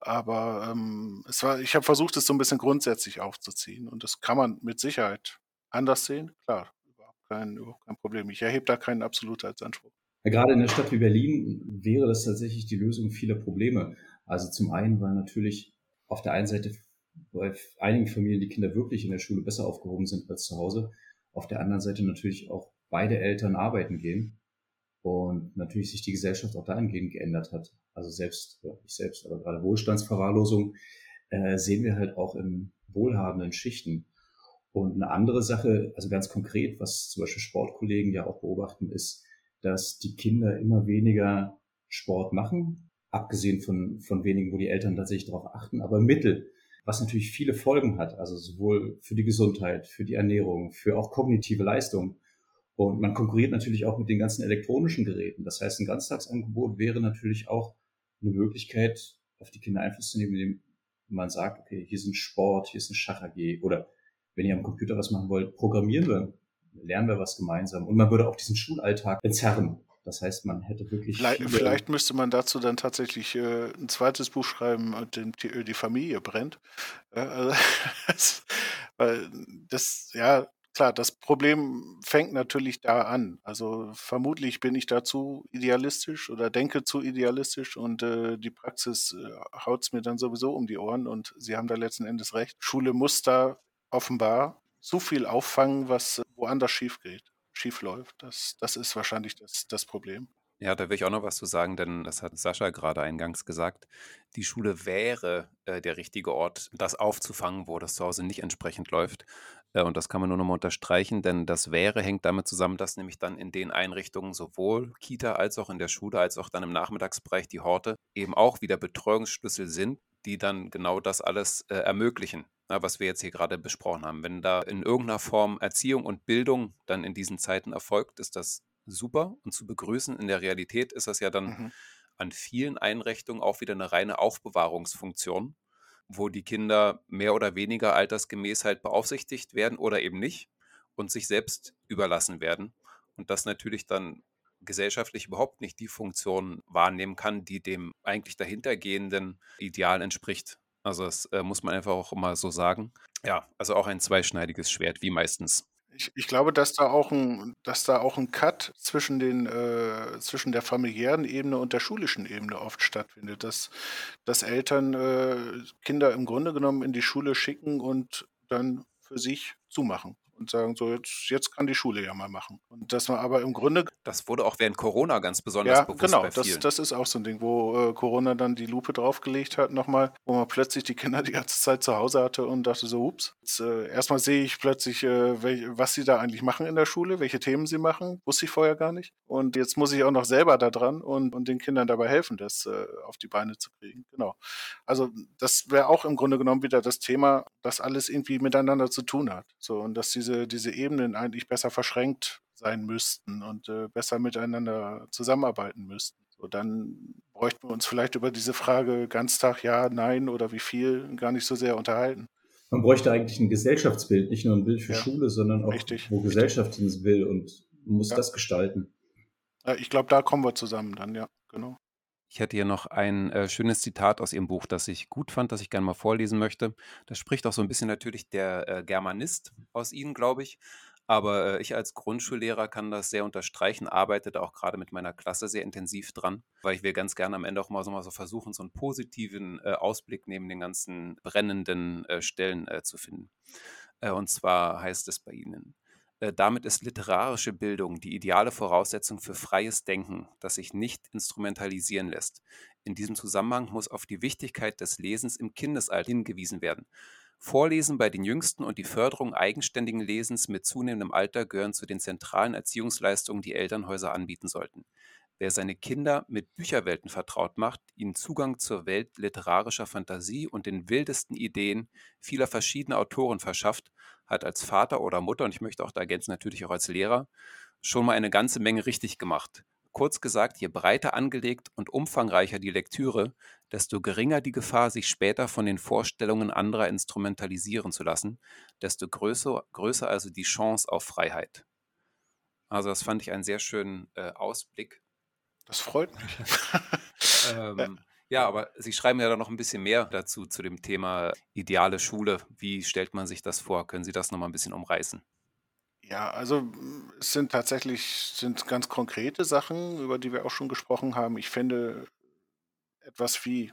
Aber ähm, es war, ich habe versucht, es so ein bisschen grundsätzlich aufzuziehen und das kann man mit Sicherheit anders sehen. Klar, kein, überhaupt kein Problem. Ich erhebe da keinen Absolutheitsanspruch. Ja, gerade in einer Stadt wie Berlin wäre das tatsächlich die Lösung vieler Probleme. Also zum einen, weil natürlich auf der einen Seite bei einigen Familien die Kinder wirklich in der Schule besser aufgehoben sind als zu Hause. Auf der anderen Seite natürlich auch beide Eltern arbeiten gehen und natürlich sich die Gesellschaft auch dahingehend geändert hat. Also selbst, ja, nicht selbst, aber gerade Wohlstandsverwahrlosung äh, sehen wir halt auch in wohlhabenden Schichten. Und eine andere Sache, also ganz konkret, was zum Beispiel Sportkollegen ja auch beobachten, ist, dass die Kinder immer weniger Sport machen, abgesehen von, von wenigen, wo die Eltern tatsächlich darauf achten, aber Mittel, was natürlich viele Folgen hat, also sowohl für die Gesundheit, für die Ernährung, für auch kognitive Leistung. Und man konkurriert natürlich auch mit den ganzen elektronischen Geräten. Das heißt, ein Ganztagsangebot wäre natürlich auch eine Möglichkeit, auf die Kinder Einfluss zu nehmen, indem man sagt, okay, hier ist ein Sport, hier ist ein Schach AG oder wenn ihr am Computer was machen wollt, programmieren wir, lernen wir was gemeinsam. Und man würde auch diesen Schulalltag entzerren. Das heißt, man hätte wirklich. Vielleicht, vielleicht müsste man dazu dann tatsächlich äh, ein zweites Buch schreiben, dem die, äh, die Familie brennt. Äh, also, weil das, ja, klar, das Problem fängt natürlich da an. Also vermutlich bin ich da zu idealistisch oder denke zu idealistisch und äh, die Praxis äh, haut es mir dann sowieso um die Ohren und Sie haben da letzten Endes recht. Schule muss da offenbar so viel auffangen, was woanders schief geht, schief läuft. Das, das ist wahrscheinlich das, das Problem. Ja, da will ich auch noch was zu sagen, denn das hat Sascha gerade eingangs gesagt. Die Schule wäre äh, der richtige Ort, das aufzufangen, wo das zu Hause nicht entsprechend läuft. Äh, und das kann man nur noch mal unterstreichen, denn das wäre hängt damit zusammen, dass nämlich dann in den Einrichtungen sowohl Kita als auch in der Schule, als auch dann im Nachmittagsbereich die Horte eben auch wieder Betreuungsschlüssel sind, die dann genau das alles äh, ermöglichen na, was wir jetzt hier gerade besprochen haben. Wenn da in irgendeiner Form Erziehung und Bildung dann in diesen Zeiten erfolgt, ist das super und zu begrüßen. In der Realität ist das ja dann mhm. an vielen Einrichtungen auch wieder eine reine Aufbewahrungsfunktion, wo die Kinder mehr oder weniger altersgemäß halt beaufsichtigt werden oder eben nicht und sich selbst überlassen werden. Und das natürlich dann gesellschaftlich überhaupt nicht die Funktion wahrnehmen kann, die dem eigentlich dahintergehenden Ideal entspricht. Also das äh, muss man einfach auch immer so sagen. Ja, also auch ein zweischneidiges Schwert, wie meistens. Ich, ich glaube, dass da auch ein, dass da auch ein Cut zwischen den, äh, zwischen der familiären Ebene und der schulischen Ebene oft stattfindet, dass, dass Eltern äh, Kinder im Grunde genommen in die Schule schicken und dann für sich zumachen und sagen, so jetzt, jetzt kann die Schule ja mal machen. Und dass man aber im Grunde. Das wurde auch während Corona ganz besonders ja, bewusst. Genau, das, das ist auch so ein Ding, wo äh, Corona dann die Lupe draufgelegt hat, nochmal, wo man plötzlich die Kinder die ganze Zeit zu Hause hatte und dachte so, ups, jetzt, äh, erstmal sehe ich plötzlich, äh, welch, was sie da eigentlich machen in der Schule, welche Themen sie machen, wusste ich vorher gar nicht. Und jetzt muss ich auch noch selber da dran und, und den Kindern dabei helfen, das äh, auf die Beine zu kriegen. Genau. Also das wäre auch im Grunde genommen wieder das Thema, das alles irgendwie miteinander zu tun hat. So, und dass diese diese, diese Ebenen eigentlich besser verschränkt sein müssten und äh, besser miteinander zusammenarbeiten müssten. So, dann bräuchten wir uns vielleicht über diese Frage Ganztag, ja, nein oder wie viel gar nicht so sehr unterhalten. Man bräuchte eigentlich ein Gesellschaftsbild, nicht nur ein Bild für ja, Schule, sondern auch, richtig, wo Gesellschaft hin will und muss ja. das gestalten. Ich glaube, da kommen wir zusammen dann, ja, genau. Ich hätte hier noch ein äh, schönes Zitat aus Ihrem Buch, das ich gut fand, das ich gerne mal vorlesen möchte. Das spricht auch so ein bisschen natürlich der äh, Germanist aus Ihnen, glaube ich. Aber äh, ich als Grundschullehrer kann das sehr unterstreichen, arbeite da auch gerade mit meiner Klasse sehr intensiv dran, weil ich will ganz gerne am Ende auch mal so, mal so versuchen, so einen positiven äh, Ausblick neben den ganzen brennenden äh, Stellen äh, zu finden. Und zwar heißt es bei Ihnen, damit ist literarische Bildung die ideale Voraussetzung für freies Denken, das sich nicht instrumentalisieren lässt. In diesem Zusammenhang muss auf die Wichtigkeit des Lesens im Kindesalter hingewiesen werden. Vorlesen bei den Jüngsten und die Förderung eigenständigen Lesens mit zunehmendem Alter gehören zu den zentralen Erziehungsleistungen, die Elternhäuser anbieten sollten. Wer seine Kinder mit Bücherwelten vertraut macht, ihnen Zugang zur Welt literarischer Fantasie und den wildesten Ideen vieler verschiedener Autoren verschafft, hat als Vater oder Mutter, und ich möchte auch da ergänzen, natürlich auch als Lehrer, schon mal eine ganze Menge richtig gemacht. Kurz gesagt, je breiter angelegt und umfangreicher die Lektüre, desto geringer die Gefahr, sich später von den Vorstellungen anderer instrumentalisieren zu lassen, desto größer, größer also die Chance auf Freiheit. Also das fand ich einen sehr schönen äh, Ausblick. Das freut mich. ähm, ja, aber Sie schreiben ja da noch ein bisschen mehr dazu, zu dem Thema ideale Schule. Wie stellt man sich das vor? Können Sie das nochmal ein bisschen umreißen? Ja, also es sind tatsächlich sind ganz konkrete Sachen, über die wir auch schon gesprochen haben. Ich finde etwas wie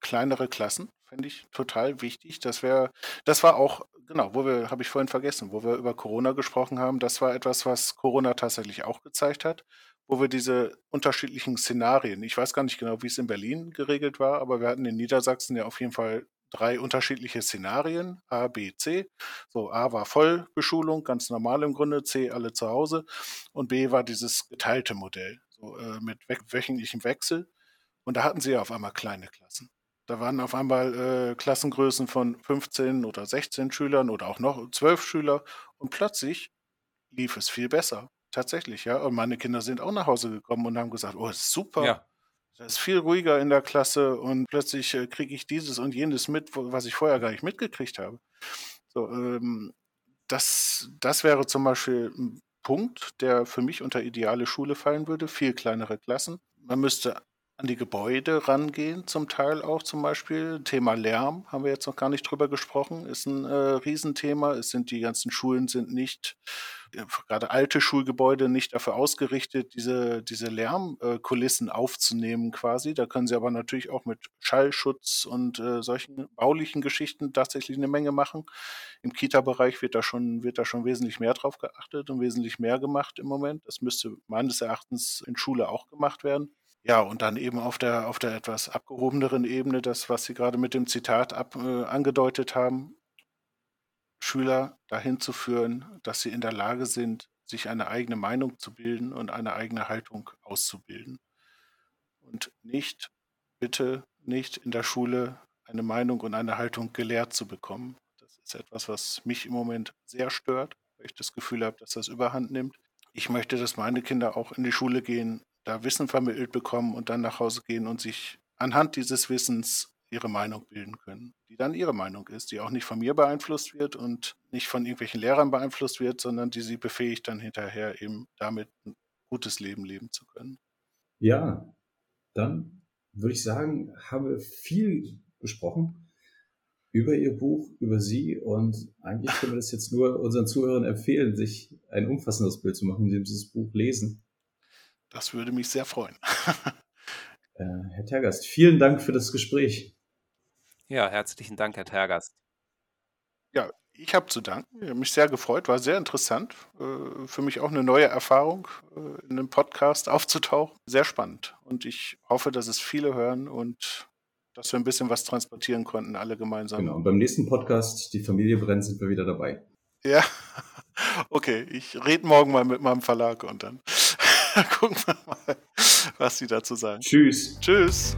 kleinere Klassen, fände ich total wichtig. Das wäre, das war auch, genau, wo wir, habe ich vorhin vergessen, wo wir über Corona gesprochen haben, das war etwas, was Corona tatsächlich auch gezeigt hat, wo wir diese unterschiedlichen Szenarien, ich weiß gar nicht genau, wie es in Berlin geregelt war, aber wir hatten in Niedersachsen ja auf jeden Fall drei unterschiedliche Szenarien, A, B, C. So, A war Vollbeschulung, ganz normal im Grunde, C alle zu Hause und B war dieses geteilte Modell, so äh, mit wöchentlichem Wechsel. Und da hatten sie ja auf einmal kleine Klassen. Da waren auf einmal äh, Klassengrößen von 15 oder 16 Schülern oder auch noch 12 Schüler und plötzlich lief es viel besser. Tatsächlich, ja. Und meine Kinder sind auch nach Hause gekommen und haben gesagt, oh, ist super. Ja. Das ist viel ruhiger in der Klasse und plötzlich äh, kriege ich dieses und jenes mit, was ich vorher gar nicht mitgekriegt habe. So, ähm, das, das wäre zum Beispiel ein Punkt, der für mich unter ideale Schule fallen würde. Viel kleinere Klassen. Man müsste an die Gebäude rangehen, zum Teil auch zum Beispiel. Thema Lärm haben wir jetzt noch gar nicht drüber gesprochen, ist ein äh, Riesenthema. Es sind die ganzen Schulen sind nicht, äh, gerade alte Schulgebäude, nicht dafür ausgerichtet, diese, diese Lärmkulissen äh, aufzunehmen quasi. Da können sie aber natürlich auch mit Schallschutz und äh, solchen baulichen Geschichten tatsächlich eine Menge machen. Im Kita-Bereich wird da schon, wird da schon wesentlich mehr drauf geachtet und wesentlich mehr gemacht im Moment. Das müsste meines Erachtens in Schule auch gemacht werden. Ja, und dann eben auf der auf der etwas abgehobeneren Ebene das, was Sie gerade mit dem Zitat ab äh, angedeutet haben, Schüler dahin zu führen, dass sie in der Lage sind, sich eine eigene Meinung zu bilden und eine eigene Haltung auszubilden. Und nicht, bitte nicht in der Schule eine Meinung und eine Haltung gelehrt zu bekommen. Das ist etwas, was mich im Moment sehr stört, weil ich das Gefühl habe, dass das überhand nimmt. Ich möchte, dass meine Kinder auch in die Schule gehen, da Wissen vermittelt bekommen und dann nach Hause gehen und sich anhand dieses Wissens ihre Meinung bilden können, die dann ihre Meinung ist, die auch nicht von mir beeinflusst wird und nicht von irgendwelchen Lehrern beeinflusst wird, sondern die sie befähigt, dann hinterher eben damit ein gutes Leben leben zu können. Ja, dann würde ich sagen, haben wir viel besprochen über Ihr Buch, über Sie und eigentlich können wir das jetzt nur unseren Zuhörern empfehlen, sich ein umfassendes Bild zu machen, indem sie das Buch lesen. Das würde mich sehr freuen. äh, Herr Tergast, vielen Dank für das Gespräch. Ja, herzlichen Dank, Herr Tergast. Ja, ich habe zu danken. Ich habe mich sehr gefreut, war sehr interessant. Äh, für mich auch eine neue Erfahrung, äh, in einem Podcast aufzutauchen. Sehr spannend. Und ich hoffe, dass es viele hören und dass wir ein bisschen was transportieren konnten, alle gemeinsam. Genau, und beim nächsten Podcast, Die Familie brennt, sind wir wieder dabei. Ja, okay. Ich rede morgen mal mit meinem Verlag und dann Gucken wir mal, was Sie dazu sagen. Tschüss. Tschüss.